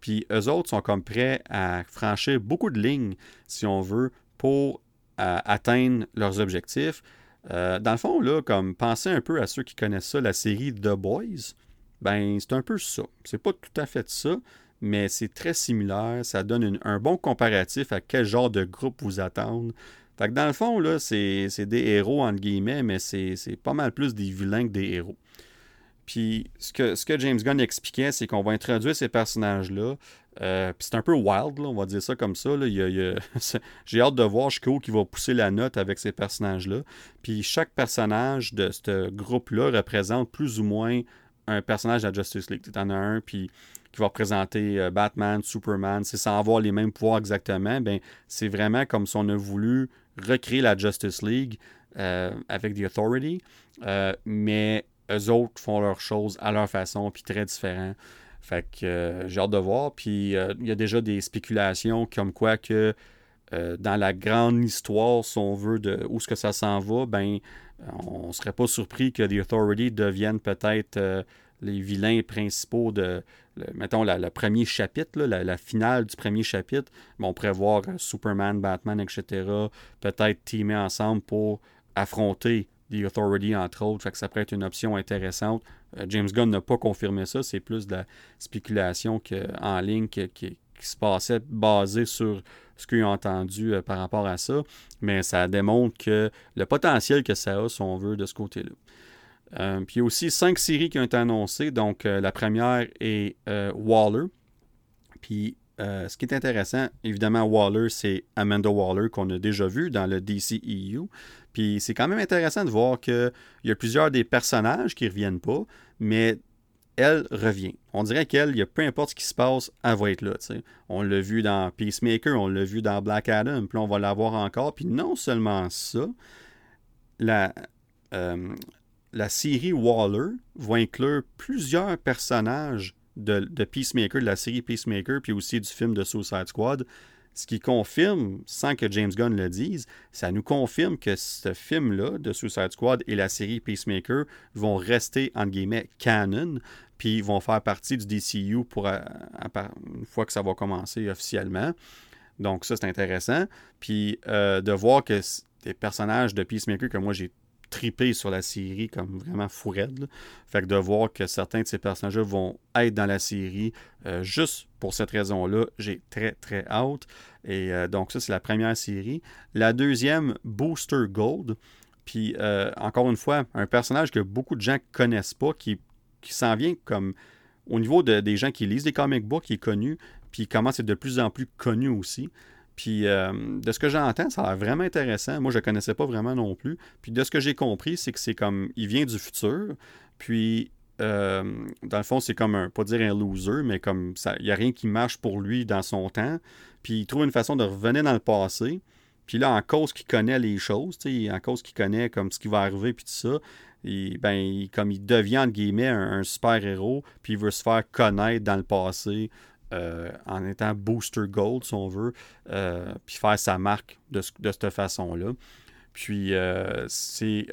Puis eux autres sont comme prêts à franchir beaucoup de lignes, si on veut, pour euh, atteindre leurs objectifs. Euh, dans le fond, comme pensez un peu à ceux qui connaissent ça, la série The Boys, ben c'est un peu ça. C'est pas tout à fait ça, mais c'est très similaire. Ça donne un bon comparatif à quel genre de groupe vous attendre. Fait que dans le fond, c'est des héros, entre guillemets, mais c'est pas mal plus des vilains que des héros. Puis ce que James Gunn expliquait, c'est qu'on va introduire ces personnages-là. Euh, c'est un peu wild, on va dire ça comme ça. J'ai hâte de voir jusqu'où qui va pousser la note avec ces personnages-là. Puis chaque personnage de ce groupe-là représente plus ou moins un personnage de la Justice League. Tu en as un puis, qui va représenter euh, Batman, Superman. C'est sans avoir les mêmes pouvoirs exactement. Ben, c'est vraiment comme si on a voulu recréer la Justice League euh, avec The Authority. mais eux autres font leurs choses à leur façon, puis très différent. Fait que euh, j'ai hâte de voir. Puis euh, il y a déjà des spéculations comme quoi que euh, dans la grande histoire, si on veut, de où est-ce que ça s'en va, ben on ne serait pas surpris que The Authority devienne peut-être les vilains principaux de, mettons, le premier chapitre, la, finale du premier chapitre. On pourrait voir Superman, Batman, etc. peut-être teamer ensemble pour affronter The Authority, entre autres. Ça pourrait être une option intéressante. Euh, James Gunn n'a pas confirmé ça. C'est plus de la spéculation en ligne qui, se passait basée sur ce qu'ils ont entendu euh, par rapport à ça. Mais ça démontre que le potentiel que ça a, si on veut, de ce côté-là. Euh, puis il y a aussi cinq séries qui ont été annoncées. Donc, la première est Waller. Puis euh, ce qui est intéressant, évidemment, Waller, c'est Amanda Waller qu'on a déjà vu dans le DCEU. Puis c'est quand même intéressant de voir qu'il y a plusieurs des personnages qui ne reviennent pas, mais elle revient. On dirait qu'elle, il a peu importe ce qui se passe, elle va être là. On l'a vu dans Peacemaker, on l'a vu dans Black Adam, puis on va la voir encore. Puis non seulement ça, la, euh, la série Waller va inclure plusieurs personnages de, Peacemaker, de la série Peacemaker, puis aussi du film de Suicide Squad. Ce qui confirme, sans que James Gunn le dise, ça nous confirme que ce film-là de Suicide Squad et la série Peacemaker vont rester, entre guillemets, canon. puis vont faire partie du DCU pour, une fois que ça va commencer officiellement. Donc ça, c'est intéressant. Puis de voir que des personnages de Peacemaker que moi j'ai tripé sur la série comme vraiment fou Fait que de voir que certains de ces personnages vont être dans la série, euh, juste pour cette raison-là, j'ai très très hâte. Et euh, donc ça, c'est la première série. La deuxième, Booster Gold. Puis euh, encore une fois, un personnage que beaucoup de gens connaissent pas, qui, s'en vient comme au niveau des gens qui lisent des comic books, qui est connu, puis commence à être de plus en plus connu aussi. Puis euh, de ce que j'entends, ça a l'air vraiment intéressant. Moi, je ne connaissais pas vraiment non plus. Puis de ce que j'ai compris, c'est que c'est comme. Il vient du futur. Puis euh, dans le fond, c'est comme un, pas dire un loser, mais comme ça, il n'y a rien qui marche pour lui dans son temps. Puis il trouve une façon de revenir dans le passé. Puis là, en cause qu'il connaît les choses, en cause qu'il connaît comme ce qui va arriver, puis tout ça, et, ben, comme il devient, entre guillemets, un super-héros, puis il veut se faire connaître dans le passé euh, en étant booster gold, si on veut, euh, puis faire sa marque de, cette façon-là. Puis euh, c'est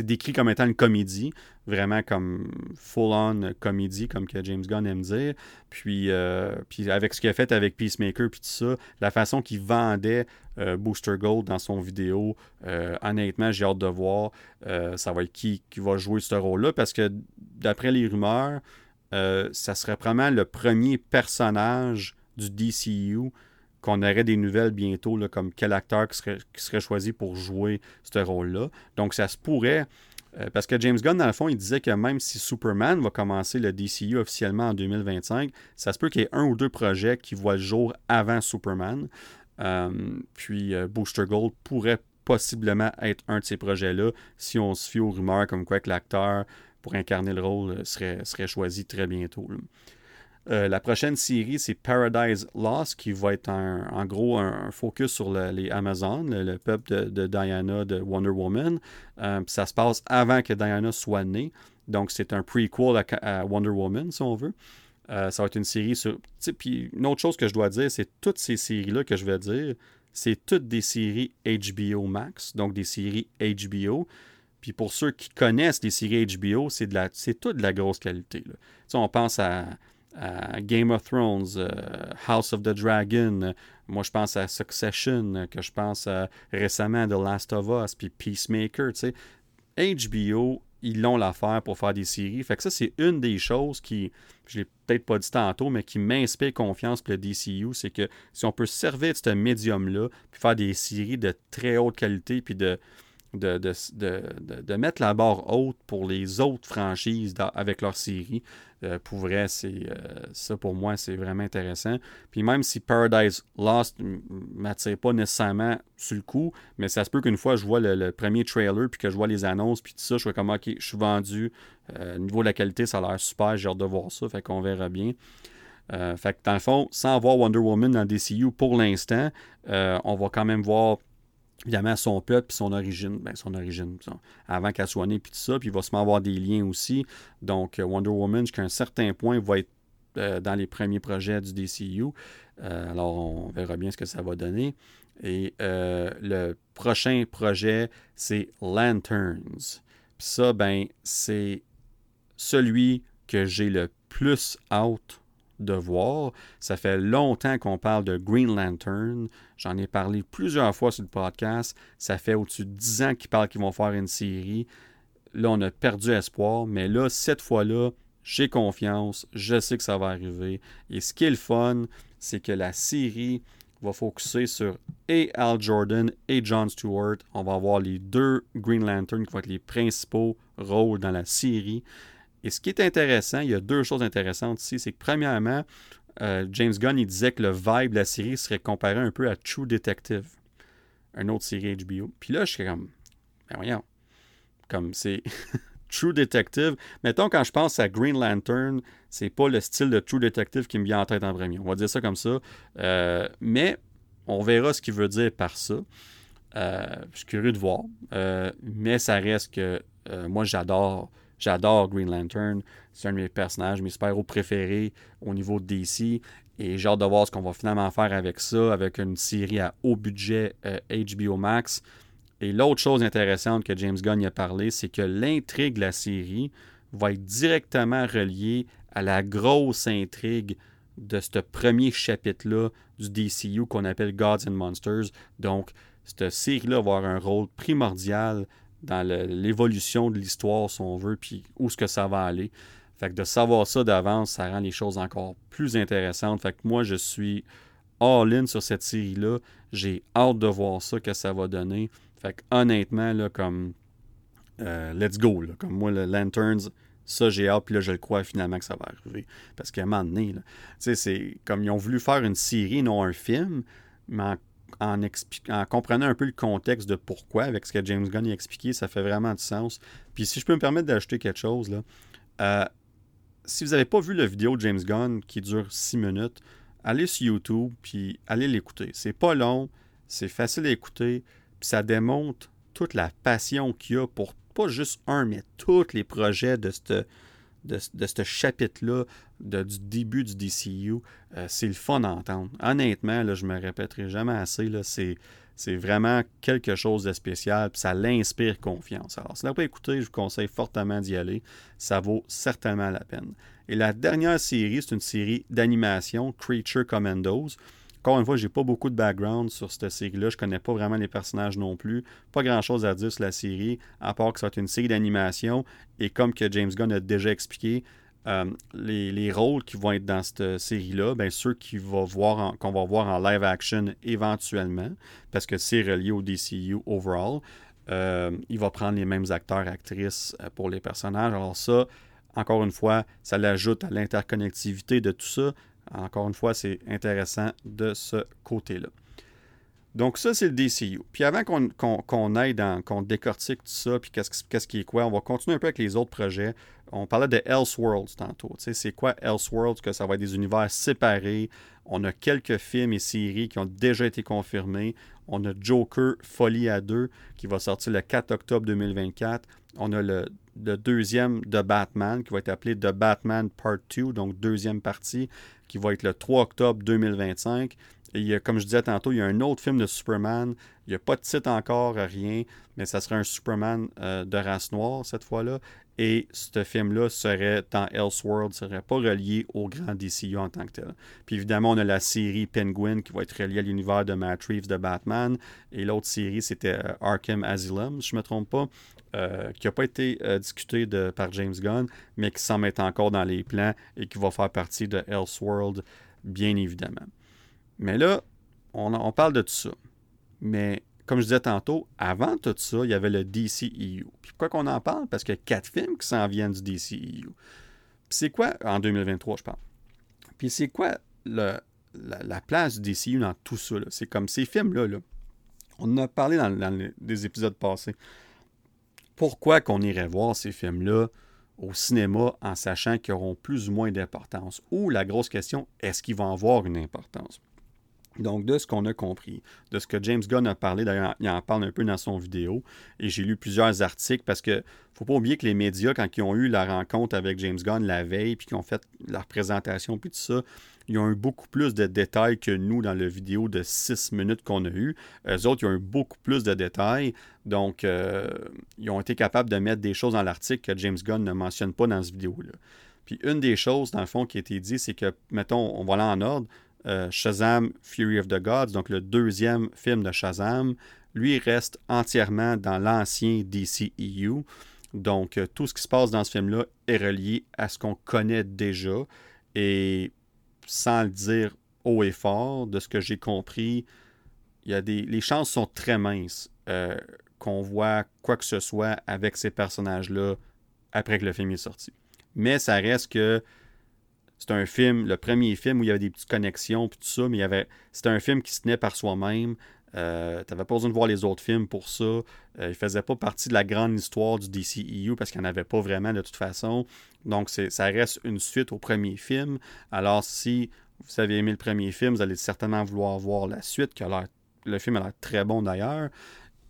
décrit comme étant une comédie, vraiment comme full-on comédie, comme que James Gunn aime dire. Puis, avec ce qu'il a fait avec Peacemaker, puis tout ça, la façon qu'il vendait Booster Gold dans son vidéo, honnêtement, j'ai hâte de voir ça va qui, qui va jouer ce rôle-là, parce que d'après les rumeurs, euh, ça serait probablement le premier personnage du DCU qu'on aurait des nouvelles bientôt, comme quel acteur qui serait, choisi pour jouer ce rôle-là. Donc ça se pourrait, euh, parce que James Gunn, dans le fond, il disait que même si Superman va commencer le DCU officiellement en 2025, ça se peut qu'il y ait un ou deux projets qui voient le jour avant Superman. Euh, puis Booster Gold pourrait possiblement être un de ces projets-là si on se fie aux rumeurs comme quoi que l'acteur pour incarner le rôle euh, serait, serait choisi très bientôt. Euh, la prochaine série, c'est Paradise Lost, qui va être en gros un, focus sur les Amazones, le, peuple de, Diana de Wonder Woman. Euh, ça se passe avant que Diana soit née. Donc, c'est un prequel à, Wonder Woman, si on veut. ça va être une série sur. Puis, une autre chose que je dois dire, c'est toutes ces séries-là que je vais dire, c'est toutes des séries HBO Max, donc des séries HBO. Puis pour ceux qui connaissent les séries HBO, c'est de la, c'est tout de la grosse qualité. On pense à, Game of Thrones, euh, House of the Dragon. moi, je pense à Succession, que je pense à, récemment The Last of Us, puis Peacemaker. HBO, ils l'ont l'affaire pour faire des séries. Fait que ça, c'est une des choses qui, je l'ai peut-être pas dit tantôt, mais qui m'inspire confiance pour le DCU, c'est que si on peut servir de ce médium-là, puis faire des séries de très haute qualité, puis de de, de, de, mettre la barre haute pour les autres franchises avec leur série. Euh, pour vrai, c'est euh, ça pour moi, c'est vraiment intéressant. Puis même si Paradise Lost ne m'attire pas nécessairement sur le coup, mais ça se peut qu'une fois je vois le, premier trailer, puis que je vois les annonces, puis tout ça, je suis comme, ok, je suis vendu. Euh, au niveau de la qualité, ça a l'air super, j'ai hâte de voir ça, fait qu'on verra bien. fait que dans le fond, sans voir Wonder Woman dans DCU pour l'instant, on va quand même voir évidemment son peuple puis son origine, ben son origine, avant qu'elle soit née puis tout ça, puis il va se avoir des liens aussi. Donc euh, Wonder Woman jusqu'à un certain point va être euh, dans les premiers projets du DCU. Euh, alors on verra bien ce que ça va donner. Et le prochain projet, c'est Lanterns. Puis ça, ben, c'est celui que j'ai le plus hâte de voir. Ça fait longtemps qu'on parle de Green Lantern. J'en ai parlé plusieurs fois sur le podcast. Ça fait au-dessus de 10 ans qu'ils parlent qu'ils vont faire une série. Là, on a perdu espoir, mais là, cette fois-là, j'ai confiance. Je sais que ça va arriver. Et ce qui est le fun, c'est que la série va focuser sur et Al Jordan et John Stewart. On va avoir les deux Green Lantern qui vont être les principaux rôles dans la série. Et ce qui est intéressant, il y a deux choses intéressantes ici, c'est que premièrement, euh, James Gunn il disait que le vibe de la série serait comparé un peu à True Detective, une autre série HBO. Puis là, je suis comme, ben voyons, comme c'est True Detective. Mettons, quand je pense à Green Lantern, c'est pas le style de True Detective qui me vient en tête en premier. On va dire ça comme ça. Euh, mais on verra ce qu'il veut dire par ça. Euh, je suis curieux de voir. mais ça reste que moi, j'adore J'adore Green Lantern. C'est un de mes personnages, mes super-héros préférés au niveau de DC. Et j'ai hâte de voir ce qu'on va finalement faire avec ça, avec une série à haut budget HBO euh, Max. Et l'autre chose intéressante que James Gunn a parlé, c'est que l'intrigue de la série va être directement reliée à la grosse intrigue de ce premier chapitre-là du DCU qu'on appelle Gods and Monsters. Donc, cette série-là va avoir un rôle primordial dans l'évolution de l'histoire, si on veut, puis où est-ce que ça va aller. Fait que de savoir ça d'avance, ça rend les choses encore plus intéressantes. Fait que moi, je suis all-in sur cette série-là. J'ai hâte de voir ça, que ça va donner. Fait que honnêtement, là, comme euh, let's go, comme moi, le Lanterns, ça j'ai hâte, puis là je le crois finalement que ça va arriver. Parce qu'à un moment donné, c'est comme ils ont voulu faire une série, non un film, mais en, en, comprenant un peu le contexte de pourquoi, avec ce que James Gunn a expliqué, ça fait vraiment du sens. Puis si je peux me permettre d'ajouter quelque chose, là, euh, si vous n'avez pas vu la vidéo de James Gunn qui dure 6 minutes, allez sur YouTube puis allez l'écouter. C'est pas long, c'est facile à écouter, puis ça démontre toute la passion qu'il y a pour pas juste un, mais tous les projets de ce de, de chapitre-là, du début du DCU. Euh, c'est le fun d'entendre. Honnêtement, là, je me répéterai jamais assez. C'est, c'est vraiment quelque chose de spécial, ça l'inspire confiance. Alors, si vous pas écouté, je vous conseille fortement d'y aller. Ça vaut certainement la peine. Et la dernière série, c'est une série d'animation, Creature Commandos. Encore une fois, j'ai pas beaucoup de background sur cette série-là. Je connais pas vraiment les personnages non plus. Pas grand-chose à dire sur la série, à part que ça une série d'animation. Et comme que James Gunn a déjà expliqué, euh, les, rôles qui vont être dans cette série-là, bien ceux qu'on va, voir qu'on va voir en live action éventuellement, parce que c'est relié au DCU overall, euh, il va prendre les mêmes acteurs, actrices euh, pour les personnages. Alors ça, encore une fois, ça l'ajoute à l'interconnectivité de tout ça. Encore une fois, c'est intéressant de ce côté-là. Donc ça, c'est le DCU. Puis avant qu'on aille dans, qu'on décortique tout ça, puis qu'est-ce qui est quoi, on va continuer un peu avec les autres projets. On parlait de Elseworlds tantôt. C'est quoi Elseworlds? Que ça va être des univers séparés. On a quelques films et séries qui ont déjà été confirmés. On a Joker Folie à deux qui va sortir le 4 octobre 2024. On a le le deuxième de Batman, qui va être appelé The Batman Part 2, donc deuxième partie, qui va être le 3 octobre 2025. Et il y a, comme je disais tantôt, il y a un autre film de Superman. Il n'y a pas de titre encore, rien, mais ça serait un Superman euh, de race noire cette fois-là. Et ce film-là serait dans Elseworld, serait pas relié au grand DCU en tant que tel. Puis évidemment, on a la série Penguin qui va être reliée à l'univers de Matt Reeves de Batman. Et l'autre série, c'était euh, Arkham Asylum, si je ne me trompe pas. Euh, qui n'a pas été euh, discuté de, par James Gunn, mais qui s'en met encore dans les plans et qui va faire partie de Elseworld, bien évidemment. Mais là, on, parle de tout ça. Mais comme je disais tantôt, avant tout ça, il y avait le DCEU. Puis pourquoi qu'on en parle? Parce qu'il y a quatre films qui s'en viennent du DCEU. Puis c'est quoi, en 2023, je parle. Puis c'est quoi la, place du DCU dans tout ça? C'est comme ces films-là. Là. On en a parlé dans, les épisodes passés pourquoi qu'on irait voir ces films-là au cinéma en sachant qu'ils auront plus ou moins d'importance? Ou la grosse question, est-ce qu'ils vont avoir une importance? Donc, de ce qu'on a compris, de ce que James Gunn a parlé, d'ailleurs, il en parle un peu dans son vidéo, et j'ai lu plusieurs articles parce que faut pas oublier que les médias, quand ils ont eu la rencontre avec James Gunn la veille, puis qu'ils ont fait leur présentation, puis tout ça, ils ont eu beaucoup plus de détails que nous dans la vidéo de 6 minutes qu'on a eu. Eux autres, ils ont eu beaucoup plus de détails. Donc, euh, ils ont été capables de mettre des choses dans l'article que James Gunn ne mentionne pas dans cette vidéo-là. Puis une des choses, dans le fond, qui a été dit, c'est que, mettons, on va en ordre. Euh, Shazam Fury of the Gods, donc le deuxième film de Shazam, lui reste entièrement dans l'ancien DCEU. Donc, euh, tout ce qui se passe dans ce film-là est relié à ce qu'on connaît déjà. Et sans le dire haut et fort, de ce que j'ai compris, y a des, les chances sont très minces euh, qu'on voit quoi que ce soit avec ces personnages-là après que le film est sorti. Mais ça reste que c'est un film, le premier film où il y avait des petites connexions et tout ça, mais il y avait, c'était un film qui se tenait par soi-même. Euh, tu n'avais pas besoin de voir les autres films pour ça. Euh, il ne faisait pas partie de la grande histoire du DCEU parce qu'il n'y en avait pas vraiment de toute façon. Donc, ça reste une suite au premier film. Alors, si vous avez aimé le premier film, vous allez certainement vouloir voir la suite, que le film a l'air très bon d'ailleurs.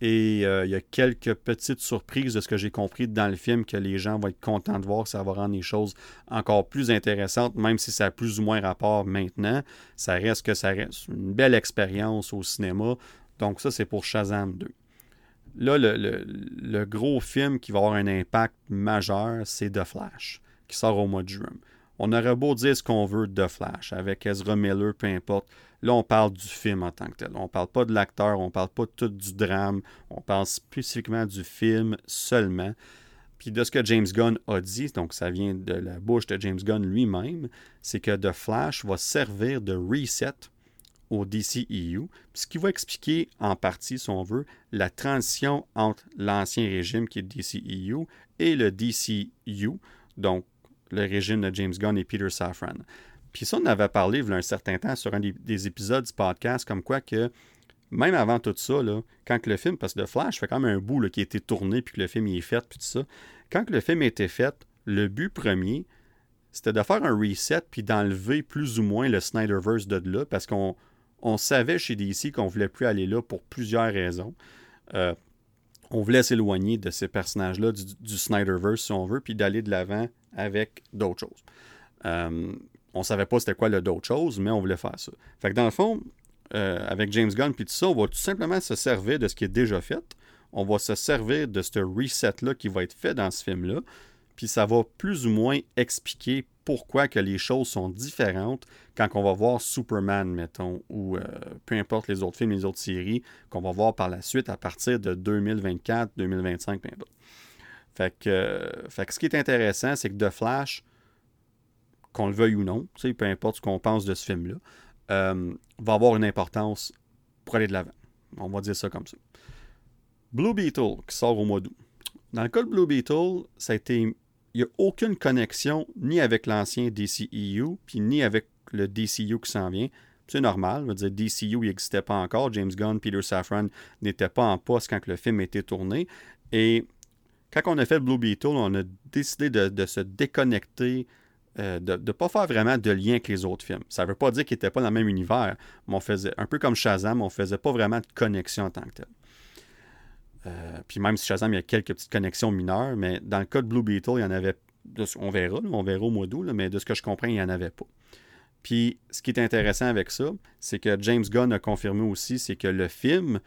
Et euh, il y a quelques petites surprises de ce que j'ai compris dans le film que les gens vont être contents de voir. Ça va rendre les choses encore plus intéressantes, même si ça a plus ou moins rapport maintenant. Ça reste que ça reste une belle expérience au cinéma. Donc ça, c'est pour Shazam 2. Là, le, gros film qui va avoir un impact majeur, c'est The Flash, qui sort au mois de juin. on aurait beau dire ce qu'on veut de Flash, avec Ezra Miller, peu importe. Là, on parle du film en tant que tel. On parle pas de l'acteur, on parle pas tout du drame, on parle spécifiquement du film seulement. Puis de ce que James Gunn a dit, donc ça vient de la bouche de James Gunn lui-même, c'est que The Flash va servir de reset au DCEU, ce qui va expliquer en partie, si on veut, la transition entre l'ancien régime qui est DCEU et le DCU, donc le régime de James Gunn et Peter Safran. Puis ça, on avait parlé il y a un certain temps sur un des, épisodes du podcast, comme quoi que même avant tout ça, là, quand le film, parce que The Flash fait quand même un bout qui a été tourné, puis que le film y est fait, puis tout ça, quand le film a été fait, le but premier, c'était de faire un reset, puis d'enlever plus ou moins le Snyderverse de là, parce qu'on on savait chez DC qu'on ne voulait plus aller là pour plusieurs raisons. Euh, on voulait s'éloigner de ces personnages-là, du, Snyderverse, si on veut, puis d'aller de l'avant avec d'autres choses. Euh, on savait pas c'était quoi le d'autres choses, mais on voulait faire ça. Fait que dans le fond, euh, avec James Gunn puis tout ça, on va tout simplement se servir de ce qui est déjà fait. On va se servir de ce reset-là qui va être fait dans ce film-là. Puis ça va plus ou moins expliquer pourquoi que les choses sont différentes quand on va voir Superman, mettons, ou euh, peu importe les autres films, les autres séries qu'on va voir par la suite à partir de 2024, 2025, peu importe. Fait que, fait que ce qui est intéressant, c'est que The Flash, qu'on le veuille ou non, peu importe ce qu'on pense de ce film-là, euh, va avoir une importance pour aller de l'avant. On va dire ça comme ça. Blue Beetle, qui sort au mois d'août. Dans le cas de Blue Beetle, ça a été il n'y a aucune connexion ni avec l'ancien DCEU, puis ni avec le DCU qui s'en vient. C'est normal, je veux dire, DCU n'existait pas encore. James Gunn, Peter Safran n'étaient pas en poste quand le film été tourné. Et quand on a fait Blue Beetle, on a décidé de, se déconnecter, euh, de ne pas faire vraiment de lien avec les autres films. Ça ne veut pas dire qu'ils n'étaient pas dans le même univers, mais on faisait, un peu comme Shazam, on ne faisait pas vraiment de connexion en tant que tel. Euh, puis même si Shazam, il y a quelques petites connexions mineures, mais dans le cas de Blue Beetle, il y en avait. On verra, on verra au mois d'août, mais de ce que je comprends, il n'y en avait pas. Puis ce qui est intéressant avec ça, c'est que James Gunn a confirmé aussi, c'est que le film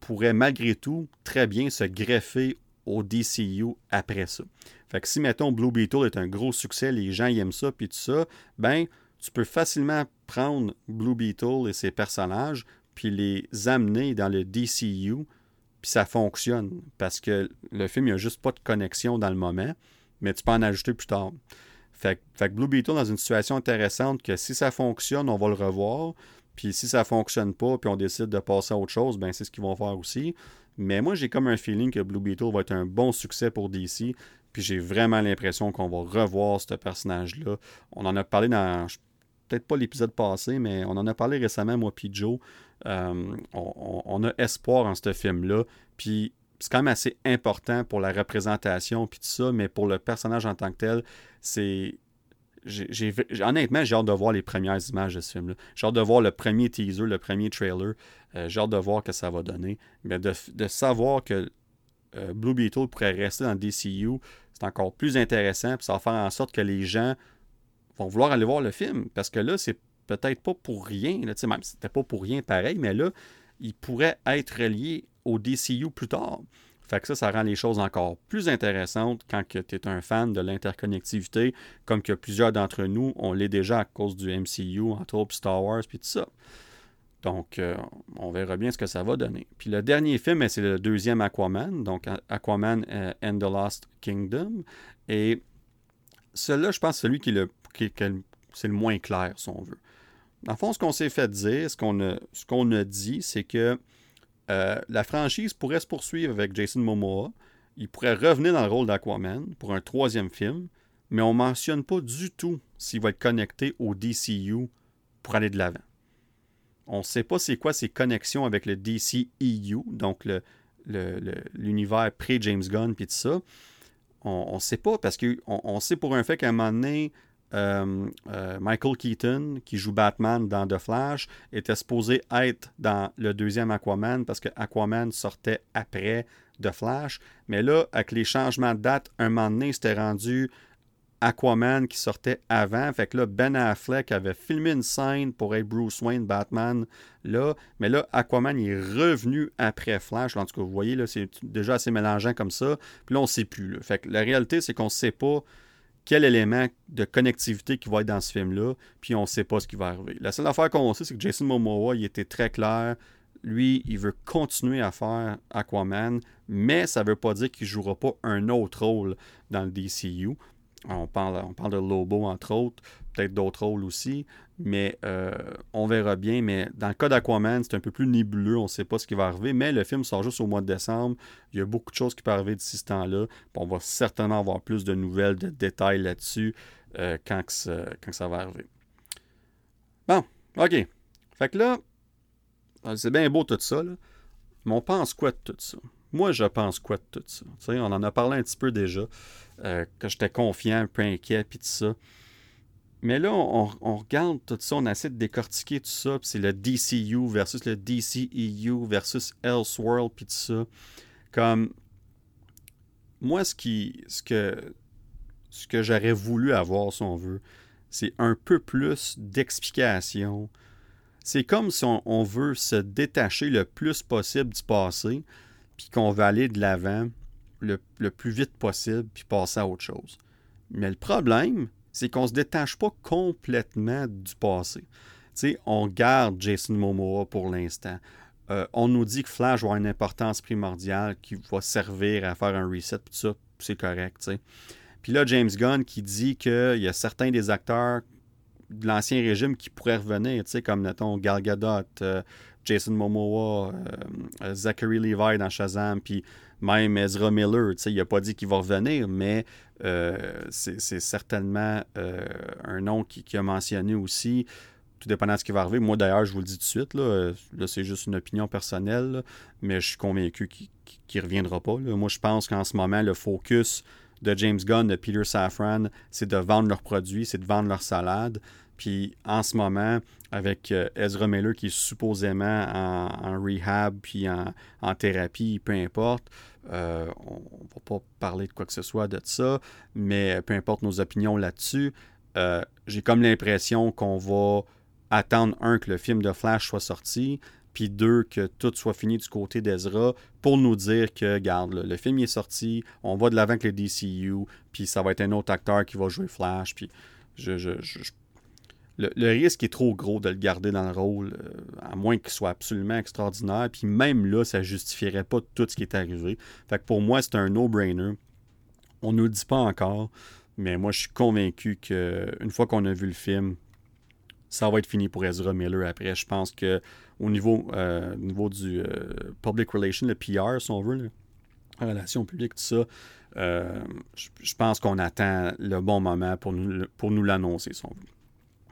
pourrait malgré tout très bien se greffer au DCU après ça. Fait que si, mettons, Blue Beetle est un gros succès, les gens aiment ça, puis tout ça, ben, tu peux facilement prendre Blue Beetle et ses personnages, puis les amener dans le DCU puis ça fonctionne parce que le film, il juste pas de connexion dans le moment, mais tu peux en ajouter plus tard. Fait, que Blue Beetle dans une situation intéressante que si ça fonctionne, on va le revoir. Puis si ça fonctionne pas, puis on décide de passer à autre chose, ben c'est ce qu'ils vont faire aussi. Mais moi, j'ai comme un feeling que Blue Beetle va être un bon succès pour DC. Puis j'ai vraiment l'impression qu'on va revoir ce personnage-là. On en a parlé dans, peut-être pas l'épisode passé, mais on en a parlé récemment, moi puis Joe. Euh, on, a espoir en ce film-là. Puis c'est quand même assez important pour la représentation, puis tout ça, mais pour le personnage en tant que tel, c'est. Honnêtement, j'ai hâte de voir les premières images de ce film-là. J'ai hâte de voir le premier teaser, le premier trailer. Euh, j'ai hâte de voir que ça va donner. Mais de, savoir que euh, Blue Beetle pourrait rester dans DCU, c'est encore plus intéressant. Ça va faire en sorte que les gens vont vouloir aller voir le film. Parce que là, c'est peut-être pas pour rien, même c'était pas pour rien pareil, mais là, il pourrait être relié au DCU plus tard. Fait que ça, ça rend les choses encore plus intéressantes quand tu es un fan de l'interconnectivité, comme que plusieurs d'entre nous, on l'est déjà à cause du MCU, entre autres Star Wars, puis tout ça. Donc, euh, on verra bien ce que ça va donner. Puis le dernier film, c'est le deuxième Aquaman, donc Aquaman euh, and the Lost Kingdom. Et celui-là, je pense, celui qui est le, qui, c'est le moins clair, si on veut. Dans fond, ce qu'on s'est fait dire, ce qu'on ce qu'on a dit, c'est que euh, la franchise pourrait se poursuivre avec Jason Momoa. Il pourrait revenir dans le rôle d'Aquaman pour un troisième film, mais on ne mentionne pas du tout s'il va être connecté au DCU pour aller de l'avant. On ne sait pas c'est quoi ses connexions avec le DCEU, donc l'univers pré-James Gunn puis tout ça. On ne sait pas parce qu'on on sait pour un fait qu'à un moment donné, euh, euh, Michael Keaton, qui joue Batman dans The Flash, était supposé être dans le deuxième Aquaman parce que Aquaman sortait après The Flash. Mais là, avec les changements de date, un moment donné, c'était rendu Aquaman qui sortait avant. Fait que là, Ben Affleck avait filmé une scène pour être Bruce Wayne, Batman, là. Mais là, Aquaman est revenu après Flash. en tout cas, vous voyez, là, c'est déjà assez mélangeant comme ça. Puis là, on ne sait plus. Fait que la réalité, c'est qu'on ne sait pas quel élément de connectivité qui va être dans ce film-là, puis on ne sait pas ce qui va arriver. La seule affaire qu'on sait, c'est que Jason Momoa, il était très clair. Lui, il veut continuer à faire Aquaman, mais ça ne veut pas dire qu'il ne jouera pas un autre rôle dans le DCU. On parle, de Lobo, entre autres, peut-être d'autres rôles aussi, mais euh, on verra bien. Mais dans le cas d'Aquaman, c'est un peu plus nébuleux, on ne sait pas ce qui va arriver, mais le film sort juste au mois de décembre. Il y a beaucoup de choses qui peuvent arriver d'ici ce temps-là. On va certainement avoir plus de nouvelles, de détails là-dessus euh, quand, ça va arriver. Bon, OK. Fait que là, c'est bien beau tout ça, là, mais on pense quoi de tout ça? Moi, je pense quoi de tout ça? on en a parlé un petit peu déjà, euh, que j'étais confiant, un peu inquiet, puis tout ça. Mais là, on, regarde tout ça, on essaie de décortiquer tout ça, puis c'est le DCU versus le DCEU versus Elseworld, puis tout ça. Comme, moi, ce, qui, ce que, ce que j'aurais voulu avoir, si on veut, c'est un peu plus d'explication. C'est comme si on veut se détacher le plus possible du passé, puis qu'on va aller de l'avant le, plus vite possible, puis passer à autre chose. Mais le problème, c'est qu'on ne se détache pas complètement du passé. sais, on garde Jason Momoa pour l'instant. Euh, on nous dit que Flash va avoir une importance primordiale, qui va servir à faire un reset, tout ça, c'est correct. sais. Puis là, James Gunn qui dit qu'il y a certains des acteurs de l'ancien régime qui pourraient revenir, comme, mettons, Gal Gadot, euh, Jason Momoa, euh, Zachary Levi dans Shazam, puis même Ezra Miller. Il n'a pas dit qu'il va revenir, mais euh, c'est certainement euh, un nom qui, a mentionné aussi, tout dépendant de ce qui va arriver. Moi, d'ailleurs, je vous le dis tout de suite, là, c'est juste une opinion personnelle, mais je suis convaincu qu'il ne reviendra pas. Moi, je pense qu'en ce moment, le focus de James Gunn, de Peter Safran, c'est de vendre leurs produits, c'est de vendre leurs salades. Puis en ce moment, avec euh, Ezra Miller qui est supposément en, rehab puis en, thérapie, peu importe, euh, on ne va pas parler de quoi que ce soit de ça, mais peu importe nos opinions là-dessus, euh, j'ai comme l'impression qu'on va attendre, un, que le film de Flash soit sorti, puis deux, que tout soit fini du côté d'Ezra pour nous dire que, regarde, le, film est sorti, on va de l'avant avec le DCU, puis ça va être un autre acteur qui va jouer Flash, puis je, le, risque est trop gros de le garder dans le rôle, euh, à moins qu'il soit absolument extraordinaire. Puis même là, ça justifierait pas tout ce qui est arrivé. Fait que pour moi, c'est un no-brainer. On ne nous le dit pas encore, mais moi, je suis convaincu qu'une fois qu'on a vu le film, ça va être fini pour Ezra Miller après. Je pense que au niveau, euh, du euh, public relation, le PR, si on veut, la relation publique, tout ça, je, pense qu'on attend le bon moment pour pour nous l'annoncer, si on veut.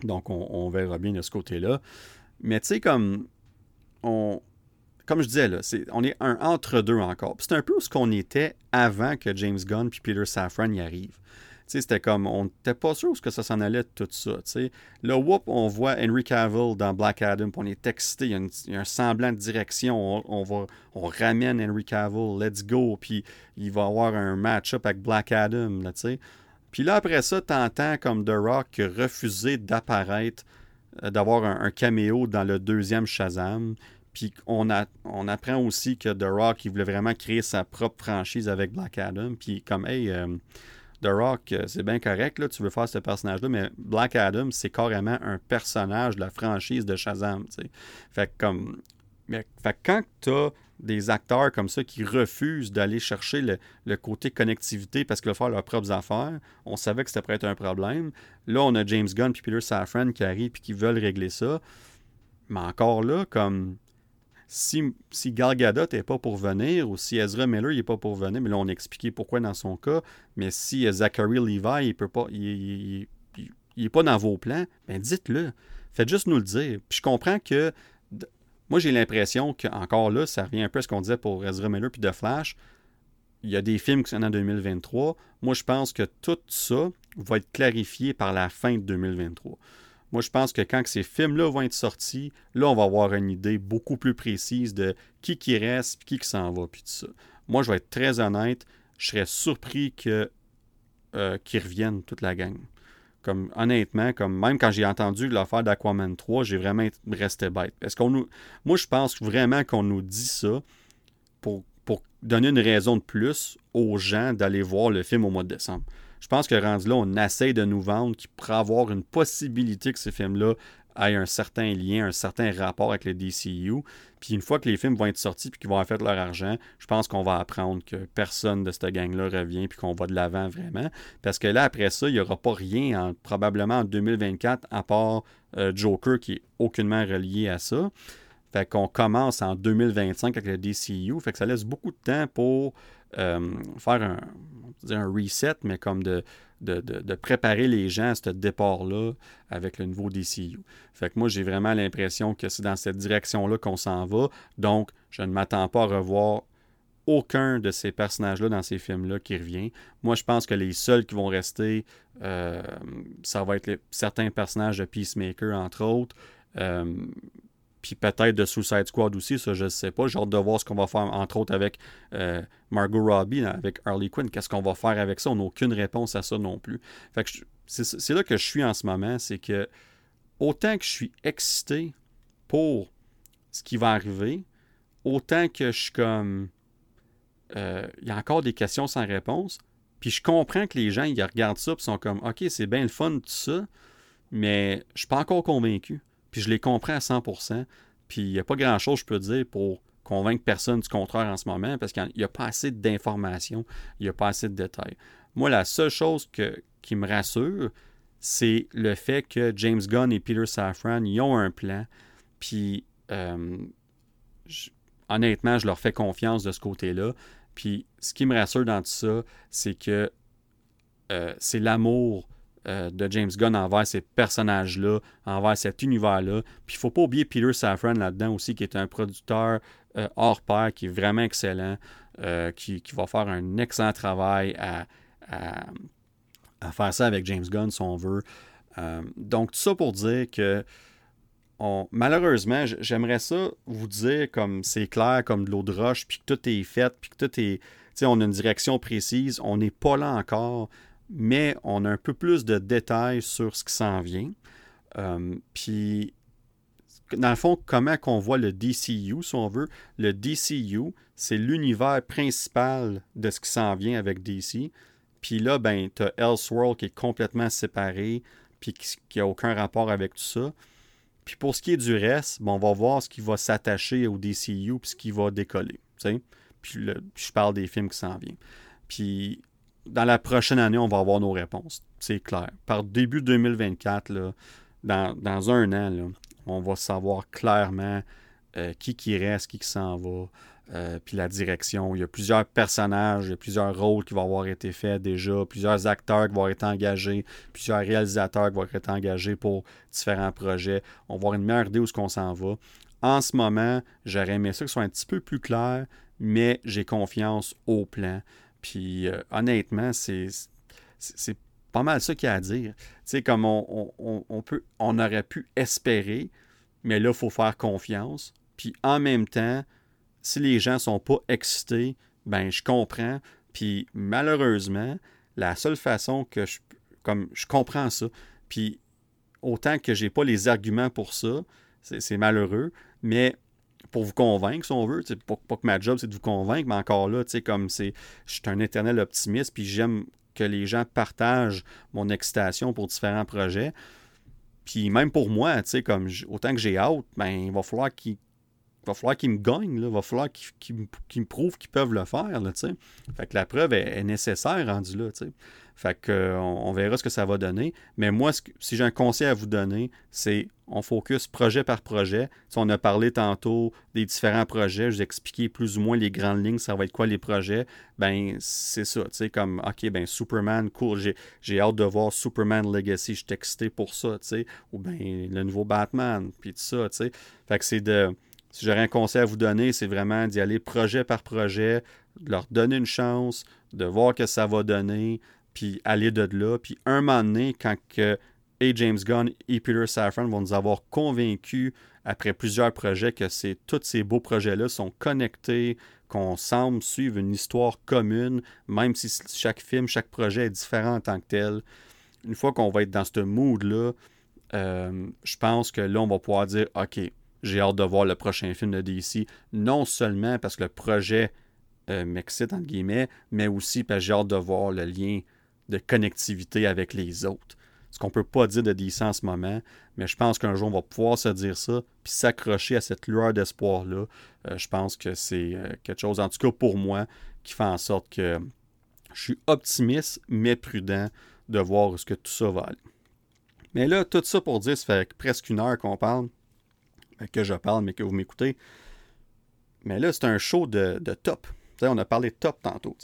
Donc, on, verra bien de ce côté-là. Mais tu sais, comme on, comme je disais, là, on est un entre-deux encore. C'est un peu ce qu'on était avant que James Gunn puis Peter Safran y arrivent. C'était comme, on n'était pas sûr où que ça s'en allait tout ça. T'sais. Là, whoop, on voit Henry Cavill dans Black Adam, on est excité, il y, a un semblant de direction, on, on ramène Henry Cavill, let's go, puis il va avoir un match-up avec Black Adam, là, sais. Puis là, après ça, t'entends comme The Rock refuser d'apparaître, euh, d'avoir un, caméo dans le deuxième Shazam. Puis on, apprend aussi que The Rock, il voulait vraiment créer sa propre franchise avec Black Adam. Puis comme, hey, euh, The Rock, euh, c'est bien correct, là, tu veux faire ce personnage-là, mais Black Adam, c'est carrément un personnage de la franchise de Shazam. sais. Fait comme. Mais, fait quand tu as des acteurs comme ça qui refusent d'aller chercher le, côté connectivité parce qu'ils veulent faire leurs propres affaires. On savait que c'était prêt être un problème. Là, on a James Gunn et Peter Safran qui arrivent et qui veulent régler ça. Mais encore là, comme si, si Gal Gadot n'est pas pour venir ou si Ezra Miller n'est pas pour venir, mais là, on a expliqué pourquoi dans son cas. Mais si Zachary Levi, il peut pas, il, il, est pas dans vos plans, ben dites-le. Faites juste nous le dire. Puis je comprends que moi, j'ai l'impression qu'encore là, ça revient un peu à ce qu'on disait pour Ezra Miller puis The Flash. Il y a des films qui sont en 2023. Moi, je pense que tout ça va être clarifié par la fin de 2023. Moi, je pense que quand ces films-là vont être sortis, là, on va avoir une idée beaucoup plus précise de qui qui reste, qui qui s'en va, puis tout ça. Moi, je vais être très honnête, je serais surpris que, euh, qu'ils reviennent toute la gang. Comme honnêtement, comme même quand j'ai entendu l'affaire d'Aquaman 3, j'ai vraiment resté bête. Est-ce qu'on nous. Moi, je pense vraiment qu'on nous dit ça pour, donner une raison de plus aux gens d'aller voir le film au mois de décembre. je pense que rendu là, on essaye de nous vendre qu'il pourrait avoir une possibilité que ces films-là aient un certain lien, un certain rapport avec le DCU. Puis une fois que les films vont être sortis puis qu'ils vont avoir fait leur argent, je pense qu'on va apprendre que personne de cette gang-là revient puis qu'on va de l'avant vraiment. Parce que là, après ça, il n'y aura pas rien, probablement en 2024, à part euh, Joker qui est aucunement relié à ça. Fait qu'on commence en 2025 avec le DCU. Fait que ça laisse beaucoup de temps pour euh, faire un, un, reset, mais comme de, de, préparer les gens à ce départ-là avec le nouveau DCU. Fait que moi, j'ai vraiment l'impression que c'est dans cette direction-là qu'on s'en va. Donc, je ne m'attends pas à revoir aucun de ces personnages-là dans ces films-là qui revient. Moi, je pense que les seuls qui vont rester, euh, ça va être certains personnages de Peacemaker, entre autres. Euh, puis peut-être de Suicide Squad aussi, ça je ne sais pas. J'ai hâte de voir ce qu'on va faire, entre autres, avec euh, Margot Robbie, avec Harley Quinn. Qu'est-ce qu'on va faire avec ça? On n'a aucune réponse à ça non plus. Fait c'est là que je suis en ce moment, c'est que autant que je suis excité pour ce qui va arriver, autant que je suis comme... Euh, il y a encore des questions sans réponse. Puis je comprends que les gens, ils regardent ça et sont comme, OK, c'est bien le fun, tout ça, mais je suis pas encore convaincu. Puis je les comprends à 100%. Puis il n'y a pas grand-chose, je peux dire, pour convaincre personne du contraire en ce moment, parce qu'il n'y a pas assez d'informations, il n'y a pas assez de détails. Moi, la seule chose que, qui me rassure, c'est le fait que James Gunn et Peter Safran, ils ont un plan. Puis, euh, honnêtement, je leur fais confiance de ce côté-là. Puis, ce qui me rassure dans tout ça, c'est que euh, c'est l'amour euh, de James Gunn envers ces personnages-là, envers cet univers-là. Puis il faut pas oublier Peter Safran là-dedans aussi, qui est un producteur euh, hors pair, qui est vraiment excellent, euh, qui, va faire un excellent travail à, faire ça avec James Gunn, si on veut. donc, tout ça pour dire que malheureusement, j'aimerais ça vous dire comme c'est clair, comme de l'eau de roche, puis que tout est fait, puis que tout est. Tu sais, on a une direction précise. On n'est pas là encore mais on a un peu plus de détails sur ce qui s'en vient. Euh, puis, dans le fond, comment qu'on voit le DCU, si on veut. Le DCU, c'est l'univers principal de ce qui s'en vient avec DC. Puis là, ben, tu as Elseworld qui est complètement séparé, puis qui n'a aucun rapport avec tout ça. Puis pour ce qui est du reste, bon, on va voir ce qui va s'attacher au DCU, puis ce qui va décoller. Puis, puis je parle des films qui s'en viennent. Puis dans la prochaine année, on va avoir nos réponses. C'est clair. Par début 2024, là, dans, un an, on va savoir clairement euh, qui qui reste, qui qui s'en va, euh, puis la direction. Il y a plusieurs personnages, il plusieurs rôles qui vont avoir été faits déjà, plusieurs acteurs qui vont être engagés, plusieurs réalisateurs qui vont être engagés pour différents projets. On va avoir une meilleure idée où ce qu'on s'en va. En ce moment, j'aurais aimé ça que ce soit un petit peu plus clair, mais j'ai confiance au plan. Puis euh, honnêtement, c'est, pas mal ça qu'il y a à dire. Tu sais, comme on, peut, on aurait pu espérer, mais là, il faut faire confiance. Puis en même temps, si les gens sont pas excités, ben je comprends. Puis malheureusement, la seule façon que je, comme je comprends ça, puis autant que j'ai pas les arguments pour ça, c'est malheureux, mais pour vous convaincre, si on veut. Pas, que ma job, c'est de vous convaincre, mais encore là, comme c'est. Je suis un éternel optimiste, puis j'aime que les gens partagent mon excitation pour différents projets. Puis même pour moi, comme autant que j'ai hâte, ben, il va falloir qu'ils va falloir qu'ils me gagnent, il va falloir qu'ils me prouvent qu'ils peuvent le faire. Fait que la preuve est, nécessaire rendue là. Fait que, on, verra ce que ça va donner. Mais moi, si j'ai un conseil à vous donner, c'est on focus projet par projet. Si on a parlé tantôt des différents projets, je vous ai expliqué plus ou moins les grandes lignes, ça va être quoi les projets? Ben, c'est ça, tu sais, comme, OK, ben, Superman, cool, j'ai hâte de voir Superman Legacy, je suis excité pour ça, ou ben, le nouveau Batman, puis tout ça, tu sais. Fait que c'est de, si j'aurais un conseil à vous donner, c'est vraiment d'y aller projet par projet, de leur donner une chance, de voir que ça va donner, puis aller de là. Puis un moment donné, quand que et James Gunn et Peter Safran vont nous avoir convaincus après plusieurs projets que c'est, tous ces beaux projets-là sont connectés, qu'on semble suivre une histoire commune, même si chaque film, chaque projet est différent en tant que tel. Une fois qu'on va être dans ce mood-là, euh, je pense que là, on va pouvoir dire OK, j'ai hâte de voir le prochain film de DC, non seulement parce que le projet euh, m'excite, entre guillemets, mais aussi parce que j'ai hâte de voir le lien de connectivité avec les autres. Ce qu'on ne peut pas dire de DC en ce moment, mais je pense qu'un jour, on va pouvoir se dire ça, puis s'accrocher à cette lueur d'espoir-là. Euh, je pense que c'est euh, quelque chose, en tout cas pour moi, qui fait en sorte que je suis optimiste, mais prudent de voir ce que tout ça va aller. Mais là, tout ça pour dire, ça fait presque une heure qu'on parle, ben, que je parle, mais que vous m'écoutez. Mais là, c'est un show de, top. on a parlé de top tantôt.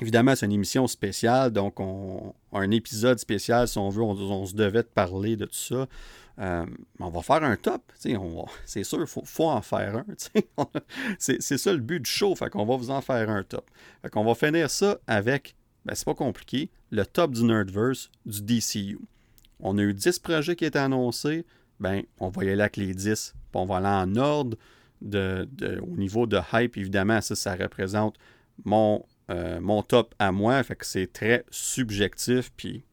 Évidemment, c'est une émission spéciale, donc on, un épisode spécial, si on veut, on, se devait de parler de tout ça. Euh, on va faire un top, c'est sûr, il faut, en faire un. c'est ça le but du show, fait qu'on va vous en faire un top. Fait qu'on va finir ça avec, ben c'est pas compliqué, le top du Nerdverse du DCU. On a eu 10 projets qui étaient annoncés, ben on va y aller avec les 10, puis on va aller en ordre de, au niveau de hype, évidemment, ça, ça représente mon euh, mon top à moi. Fait que c'est très subjectif, puis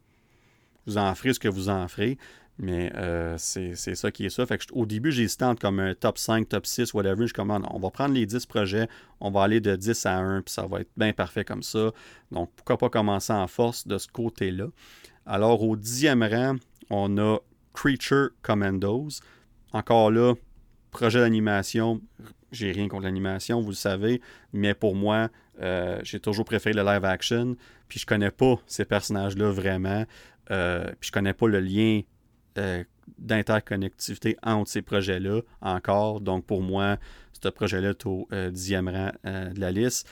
vous en ferez ce que vous en ferez. Mais euh, c'est ça qui est ça. Au début, j'hésitais comme un top 5, top 6, whatever. Je commande, on va prendre les 10 projets, on va aller de 10 à 1, puis ça va être bien parfait comme ça. Donc, pourquoi pas commencer en force de ce côté-là? Alors, au dixième rang, on a Creature Commandos. Encore là, projet d'animation. J'ai rien contre l'animation, vous le savez. Mais pour moi, euh, j'ai toujours préféré le live action. Puis je connais pas ces personnages-là vraiment. Euh, puis je connais pas le lien euh, d'interconnectivité entre ces projets-là encore. Donc pour moi, ce projet-là est au dixième rang de la liste.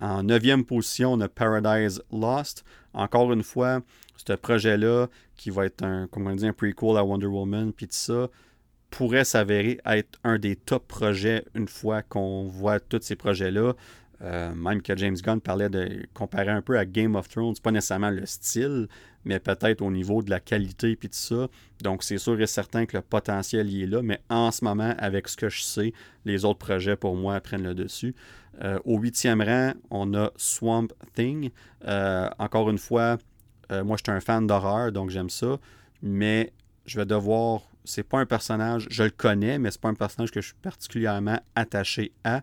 en neuvième position, on a Paradise Lost. Encore une fois, ce projet-là, qui va être un, comme on dit, un prequel à Wonder Woman, puis tout ça, pourrait s'avérer être un des top projets une fois qu'on voit tous ces projets-là. Euh, même que James Gunn parlait de comparer un peu à Game of Thrones, pas nécessairement le style, mais peut-être au niveau de la qualité et tout ça. Donc c'est sûr et certain que le potentiel y est là, mais en ce moment, avec ce que je sais, les autres projets pour moi prennent le dessus. Euh, au huitième rang, on a Swamp Thing. Euh, encore une fois, moi je suis un fan d'horreur, donc j'aime ça, mais je vais devoir. C'est pas un personnage, je le connais, mais c'est pas un personnage que je suis particulièrement attaché à.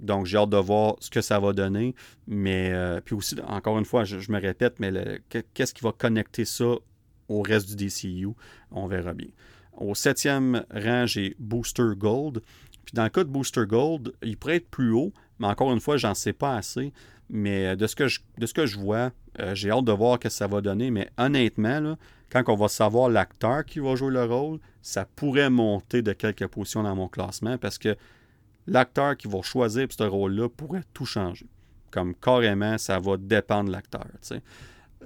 Donc, j'ai hâte de voir ce que ça va donner. Mais, euh, puis aussi, encore une fois, je, me répète, mais qu'est-ce qui va connecter ça au reste du DCU? On verra bien. Au septième rang, j'ai Booster Gold. Puis dans le cas de Booster Gold, il pourrait être plus haut, mais encore une fois, j'en sais pas assez. Mais euh, de ce que je, de ce que je vois, euh, j'ai hâte de voir ce que ça va donner. Mais honnêtement, quand on va savoir l'acteur qui va jouer le rôle, ça pourrait monter de quelques positions dans mon classement parce que l'acteur qui va choisir ce rôle-là pourrait tout changer. Comme carrément, ça va dépendre de l'acteur.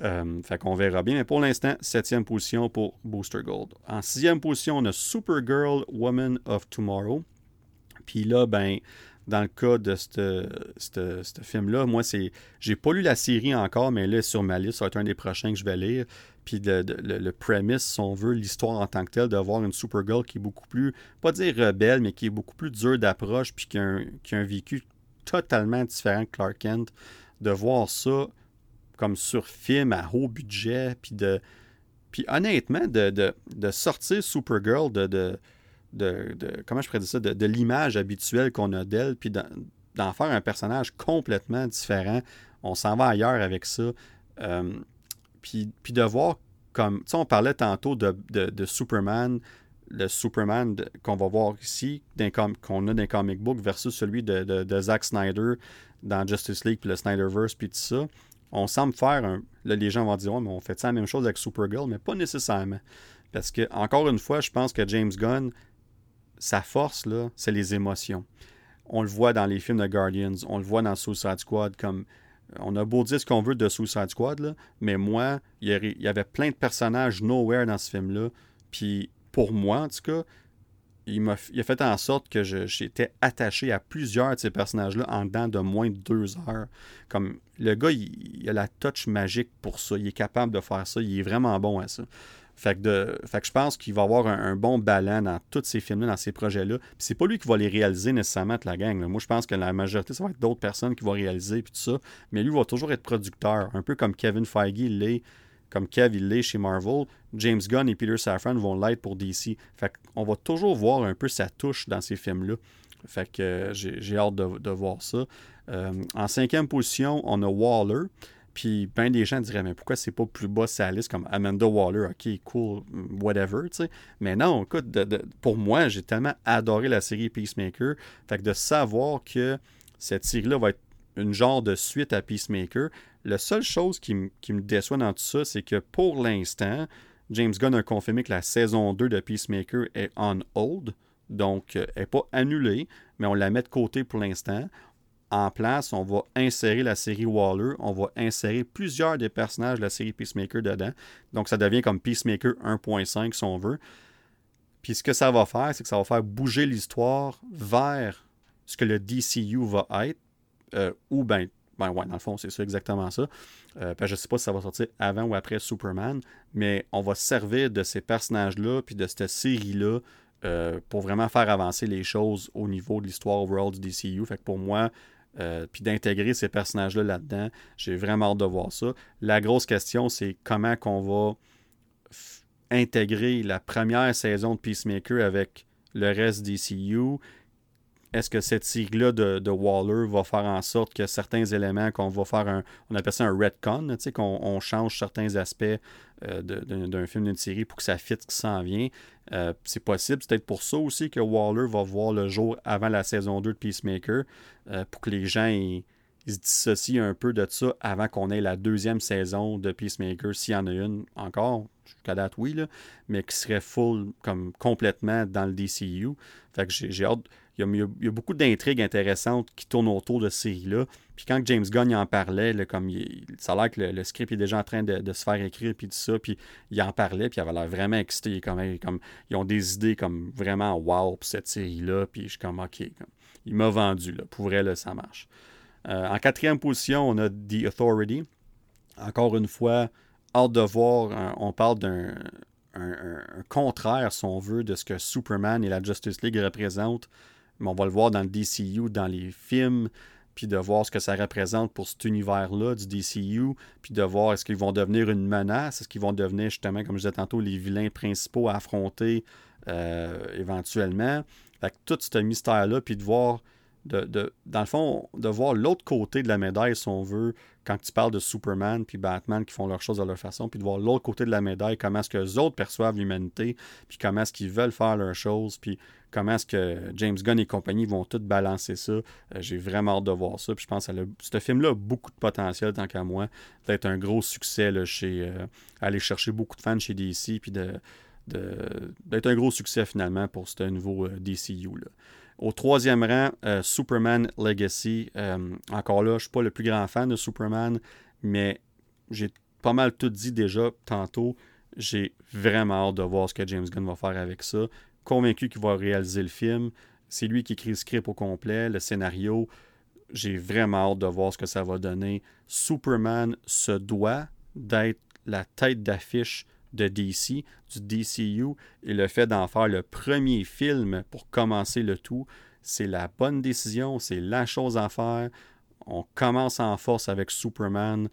Euh, fait qu'on verra bien. Mais pour l'instant, septième position pour Booster Gold. En sixième position, on a Supergirl Woman of Tomorrow. Puis là, ben, dans le cas de ce film-là, moi, c'est. J'ai pas lu la série encore, mais là, sur ma liste, ça va être un des prochains que je vais lire. Puis le, le, premise, si on veut, l'histoire en tant que telle, de voir une Supergirl qui est beaucoup plus, pas dire rebelle, mais qui est beaucoup plus dure d'approche, puis qui a, un, vécu totalement différent que Clark Kent, de voir ça comme sur film à haut budget, puis de. Puis honnêtement, de, de, sortir Supergirl de, de, de, comment je ça, de, l'image habituelle qu'on a d'elle, puis d'en faire un personnage complètement différent. On s'en va ailleurs avec ça. Euh, puis, de voir comme, tu sais, on parlait tantôt de, Superman, le Superman qu'on va voir ici, qu'on a dans les comic book versus celui de, Zack Snyder dans Justice League, puis le Snyderverse, puis tout ça. On semble faire un. Là, les gens vont dire, mais on fait ça la même chose avec Supergirl, mais pas nécessairement. Parce que, encore une fois, je pense que James Gunn, sa force, là, c'est les émotions. On le voit dans les films de Guardians, on le voit dans Suicide Squad comme on a beau dire ce qu'on veut de Suicide Squad, mais moi, il y avait plein de personnages nowhere dans ce film-là. Puis pour moi, en tout cas, il, a, fait en sorte que j'étais attaché à plusieurs de ces personnages-là en dedans de moins de deux heures. Comme le gars, il, il, a la touch magique pour ça. Il est capable de faire ça. Il est vraiment bon à ça. Fait que, de, je pense qu'il va avoir un, bon ballon dans tous ces films-là, dans ces projets-là. C'est pas lui qui va les réaliser nécessairement la gang. Moi, je pense que la majorité, ça va être d'autres personnes qui vont réaliser puis tout ça. Mais lui va toujours être producteur, un peu comme Kevin Feige l'est, comme Kev il l'est chez Marvel. James Gunn et Peter Safran vont l'être pour DC. Fait qu'on va toujours voir un peu sa touche dans ces films-là. Fait que j'ai hâte de, voir ça. Euh, en cinquième position, on a Waller. Puis bien des gens diraient, mais pourquoi c'est pas plus bas sa liste comme Amanda Waller, ok, cool, whatever, tu sais. Mais non, écoute, pour moi, j'ai tellement adoré la série Peacemaker. Fait que de savoir que cette série-là va être une genre de suite à Peacemaker, la seule chose qui, qui me déçoit dans tout ça, c'est que pour l'instant, James Gunn a confirmé que la saison 2 de Peacemaker est on hold. Donc, elle n'est pas annulée, mais on la met de côté pour l'instant. En place, on va insérer la série Waller, on va insérer plusieurs des personnages de la série Peacemaker dedans. Donc, ça devient comme Peacemaker 1.5 si on veut. Puis ce que ça va faire, c'est que ça va faire bouger l'histoire vers ce que le DCU va être, euh, ou ben, ben ouais, dans le fond, c'est ça exactement ça. Euh, je ne sais pas si ça va sortir avant ou après Superman, mais on va servir de ces personnages-là, puis de cette série-là, euh, pour vraiment faire avancer les choses au niveau de l'histoire overall du DCU. Fait que pour moi, euh, puis d'intégrer ces personnages-là là-dedans, j'ai vraiment hâte de voir ça. La grosse question, c'est comment qu'on va intégrer la première saison de Peacemaker avec le reste DCU est-ce que cette série-là de, Waller va faire en sorte que certains éléments qu'on va faire un. On appelle ça un retcon, qu'on on change certains aspects euh, d'un film, d'une série pour que ça fitte ce qui s'en vient? Euh, c'est possible. C'est peut-être pour ça aussi que Waller va voir le jour avant la saison 2 de Peacemaker, euh, pour que les gens se dissocient un peu de ça avant qu'on ait la deuxième saison de Peacemaker, s'il y en a une encore, jusqu'à date oui, là, mais qui serait full, comme complètement dans le DCU. Fait que j'ai hâte il y, a, beaucoup d'intrigues intéressantes qui tournent autour de cette série-là. Puis quand James Gunn en parlait, comme ça a l'air que le, script est déjà en train de, se faire écrire, puis tout ça, puis il en parlait, puis il avait l'air vraiment excité. Comme, ils ont des idées comme vraiment wow pour cette série-là, puis je suis comme OK. il m'a vendu, là, pour vrai, là, ça marche. Euh, en quatrième position, on a The Authority. Encore une fois, hâte de voir, on parle d'un contraire, si on veut, de ce que Superman et la Justice League représentent mais on va le voir dans le DCU, dans les films, puis de voir ce que ça représente pour cet univers-là du DCU, puis de voir est-ce qu'ils vont devenir une menace, est-ce qu'ils vont devenir justement, comme je disais tantôt, les vilains principaux à affronter euh, éventuellement. Fait que tout ce mystère-là, puis de voir, de, dans le fond, de voir l'autre côté de la médaille, si on veut, quand tu parles de Superman puis Batman qui font leurs choses à leur façon, puis de voir l'autre côté de la médaille, comment est-ce que les autres perçoivent l'humanité, puis comment est-ce qu'ils veulent faire leurs choses, puis comment est-ce que James Gunn et compagnie vont tout balancer ça. Euh, j'ai vraiment hâte de voir ça. Puis je pense que ce film-là a beaucoup de potentiel, tant qu'à moi, d'être un gros succès chez euh, aller chercher beaucoup de fans chez DC, puis d'être un gros succès finalement pour ce nouveau euh, DCU. Au troisième rang, Superman Legacy. encore là, je ne suis pas le plus grand fan de Superman, mais j'ai pas mal tout dit déjà tantôt. J'ai vraiment hâte de voir ce que James Gunn va faire avec ça convaincu qu'il va réaliser le film. C'est lui qui écrit le script au complet, le scénario. J'ai vraiment hâte de voir ce que ça va donner. Superman se doit d'être la tête d'affiche de DC, du DCU, et le fait d'en faire le premier film pour commencer le tout, c'est la bonne décision, c'est la chose à faire. On commence en force avec Superman,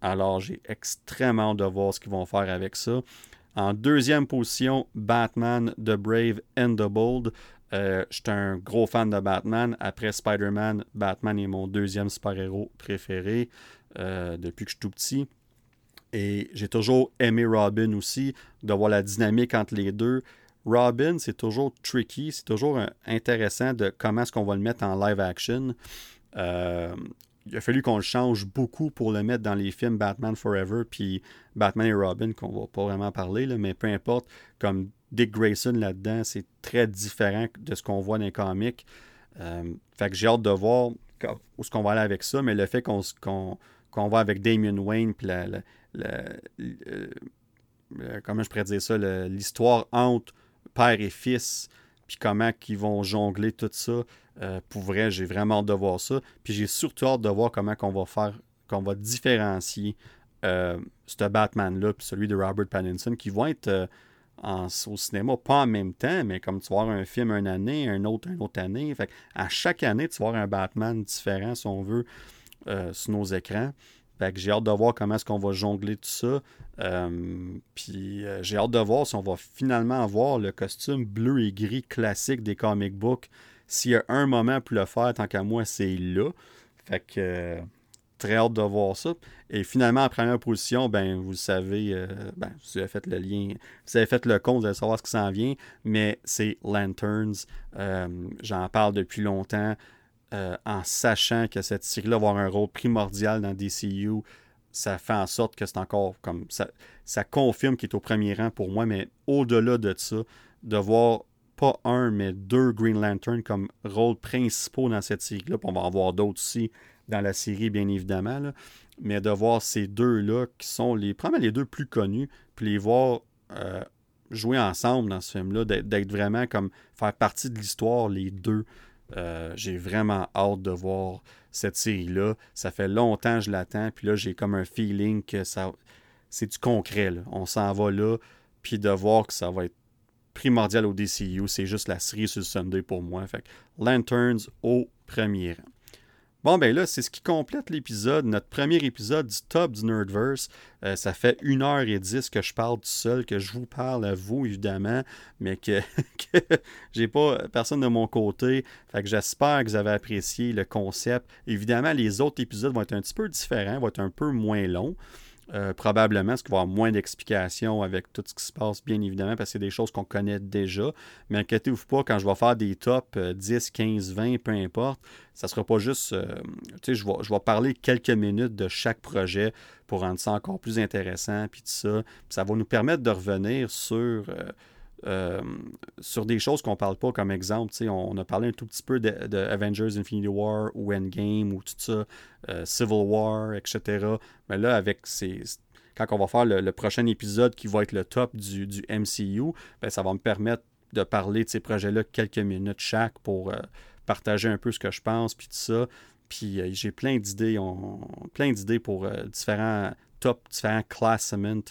alors j'ai extrêmement hâte de voir ce qu'ils vont faire avec ça. En deuxième position, Batman, The Brave and the Bold. Euh, je suis un gros fan de Batman. Après Spider-Man, Batman est mon deuxième super-héros préféré euh, depuis que je suis tout petit. Et j'ai toujours aimé Robin aussi, de voir la dynamique entre les deux. Robin, c'est toujours tricky, c'est toujours intéressant de comment est-ce qu'on va le mettre en live action. Euh, il a fallu qu'on le change beaucoup pour le mettre dans les films Batman Forever puis Batman et Robin, qu'on va pas vraiment parler, là, mais peu importe, comme Dick Grayson là-dedans, c'est très différent de ce qu'on voit dans les comics. Euh, fait que j'ai hâte de voir où est-ce qu'on va aller avec ça, mais le fait qu'on qu'on va avec Damien Wayne, puis la, comment je pourrais dire ça, l'histoire entre père et fils, puis comment ils vont jongler tout ça. Euh, pour vrai, j'ai vraiment hâte de voir ça. Puis j'ai surtout hâte de voir comment qu'on va faire, qu'on va différencier euh, ce Batman-là puis celui de Robert Pattinson qui vont être euh, au cinéma, pas en même temps, mais comme tu vas voir un film une année, un autre une autre année. Fait à chaque année, tu vas voir un Batman différent, si on veut, sur nos écrans. Fait que j'ai hâte de voir comment est-ce qu'on va jongler tout ça. Puis j'ai hâte de voir si on va finalement avoir le costume bleu et gris classique des comic books s'il y a un moment pour le faire, tant qu'à moi, c'est là. Fait que euh, très hâte de voir ça. Et finalement, en première position, ben, vous savez, euh, ben, vous avez fait le lien, vous avez fait le compte, vous allez savoir ce qui s'en vient, mais c'est Lanterns. Euh, j'en parle depuis longtemps. Euh, en sachant que cette série-là va avoir un rôle primordial dans DCU, ça fait en sorte que c'est encore comme ça, ça confirme qu'il est au premier rang pour moi, mais au-delà de ça, de voir pas un, mais deux Green Lantern comme rôle principaux dans cette série-là, on va en voir d'autres aussi dans la série, bien évidemment, mais de voir ces deux-là qui sont les, probablement les deux plus connus, puis les voir euh, jouer ensemble dans ce film-là, d'être vraiment comme faire partie de l'histoire, les deux. Euh, j'ai vraiment hâte de voir cette série-là. Ça fait longtemps que je l'attends. Puis là, j'ai comme un feeling que ça c'est du concret. On s'en va là. Puis de voir que ça va être primordial au DCU, c'est juste la série sur le Sunday pour moi. Fait Lanterns au premier rang. Bon, ben là, c'est ce qui complète l'épisode, notre premier épisode du top du Nerdverse. Euh, ça fait 1h10 que je parle tout seul, que je vous parle à vous, évidemment, mais que, que j'ai pas personne de mon côté. Fait que j'espère que vous avez apprécié le concept. Évidemment, les autres épisodes vont être un petit peu différents, vont être un peu moins longs. Euh, probablement, parce qu'il va y avoir moins d'explications avec tout ce qui se passe, bien évidemment, parce que c'est des choses qu'on connaît déjà. Mais inquiétez-vous pas, quand je vais faire des tops 10, 15, 20, peu importe, ça sera pas juste. Euh, tu sais, je vais, je vais parler quelques minutes de chaque projet pour rendre ça encore plus intéressant, puis tout ça. ça va nous permettre de revenir sur. Euh, sur des choses qu'on parle pas, comme exemple, on a parlé un tout petit peu de, Avengers Infinity War ou Endgame ou tout ça, euh, Civil War, etc. Mais là, avec ces. Quand on va faire le, prochain épisode qui va être le top du, MCU, ben, ça va me permettre de parler de ces projets-là quelques minutes chaque pour euh, partager un peu ce que je pense, puis tout ça. Puis j'ai plein d'idées, plein d'idées pour différents top, différents classements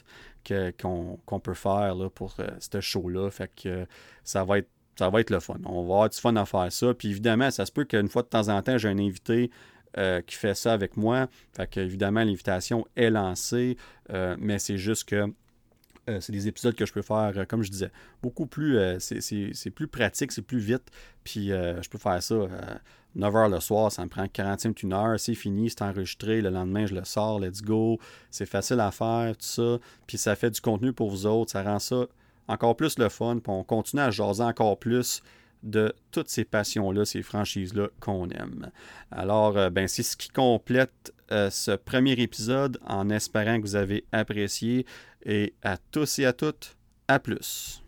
qu'on peut faire là, pour euh, ce show-là. Fait que euh, ça va être ça va être le fun. On va avoir du fun à faire ça. Puis évidemment, ça se peut qu'une fois de temps en temps, j'ai un invité euh, qui fait ça avec moi. Fait que évidemment, l'invitation est lancée. mais c'est juste que c'est des épisodes que je peux faire, comme je disais, beaucoup plus. c'est plus pratique, c'est plus vite. Puis je peux faire ça 9 h le soir, ça me prend 40 minutes, une heure, c'est fini, c'est enregistré, le lendemain, je le sors, let's go. C'est facile à faire, tout ça. Puis ça fait du contenu pour vous autres, ça rend ça encore plus le fun, puis on continue à jaser encore plus de toutes ces passions-là, ces franchises-là qu'on aime. Alors, euh, ben, c'est ce qui complète euh, ce premier épisode en espérant que vous avez apprécié. Et à tous et à toutes, à plus.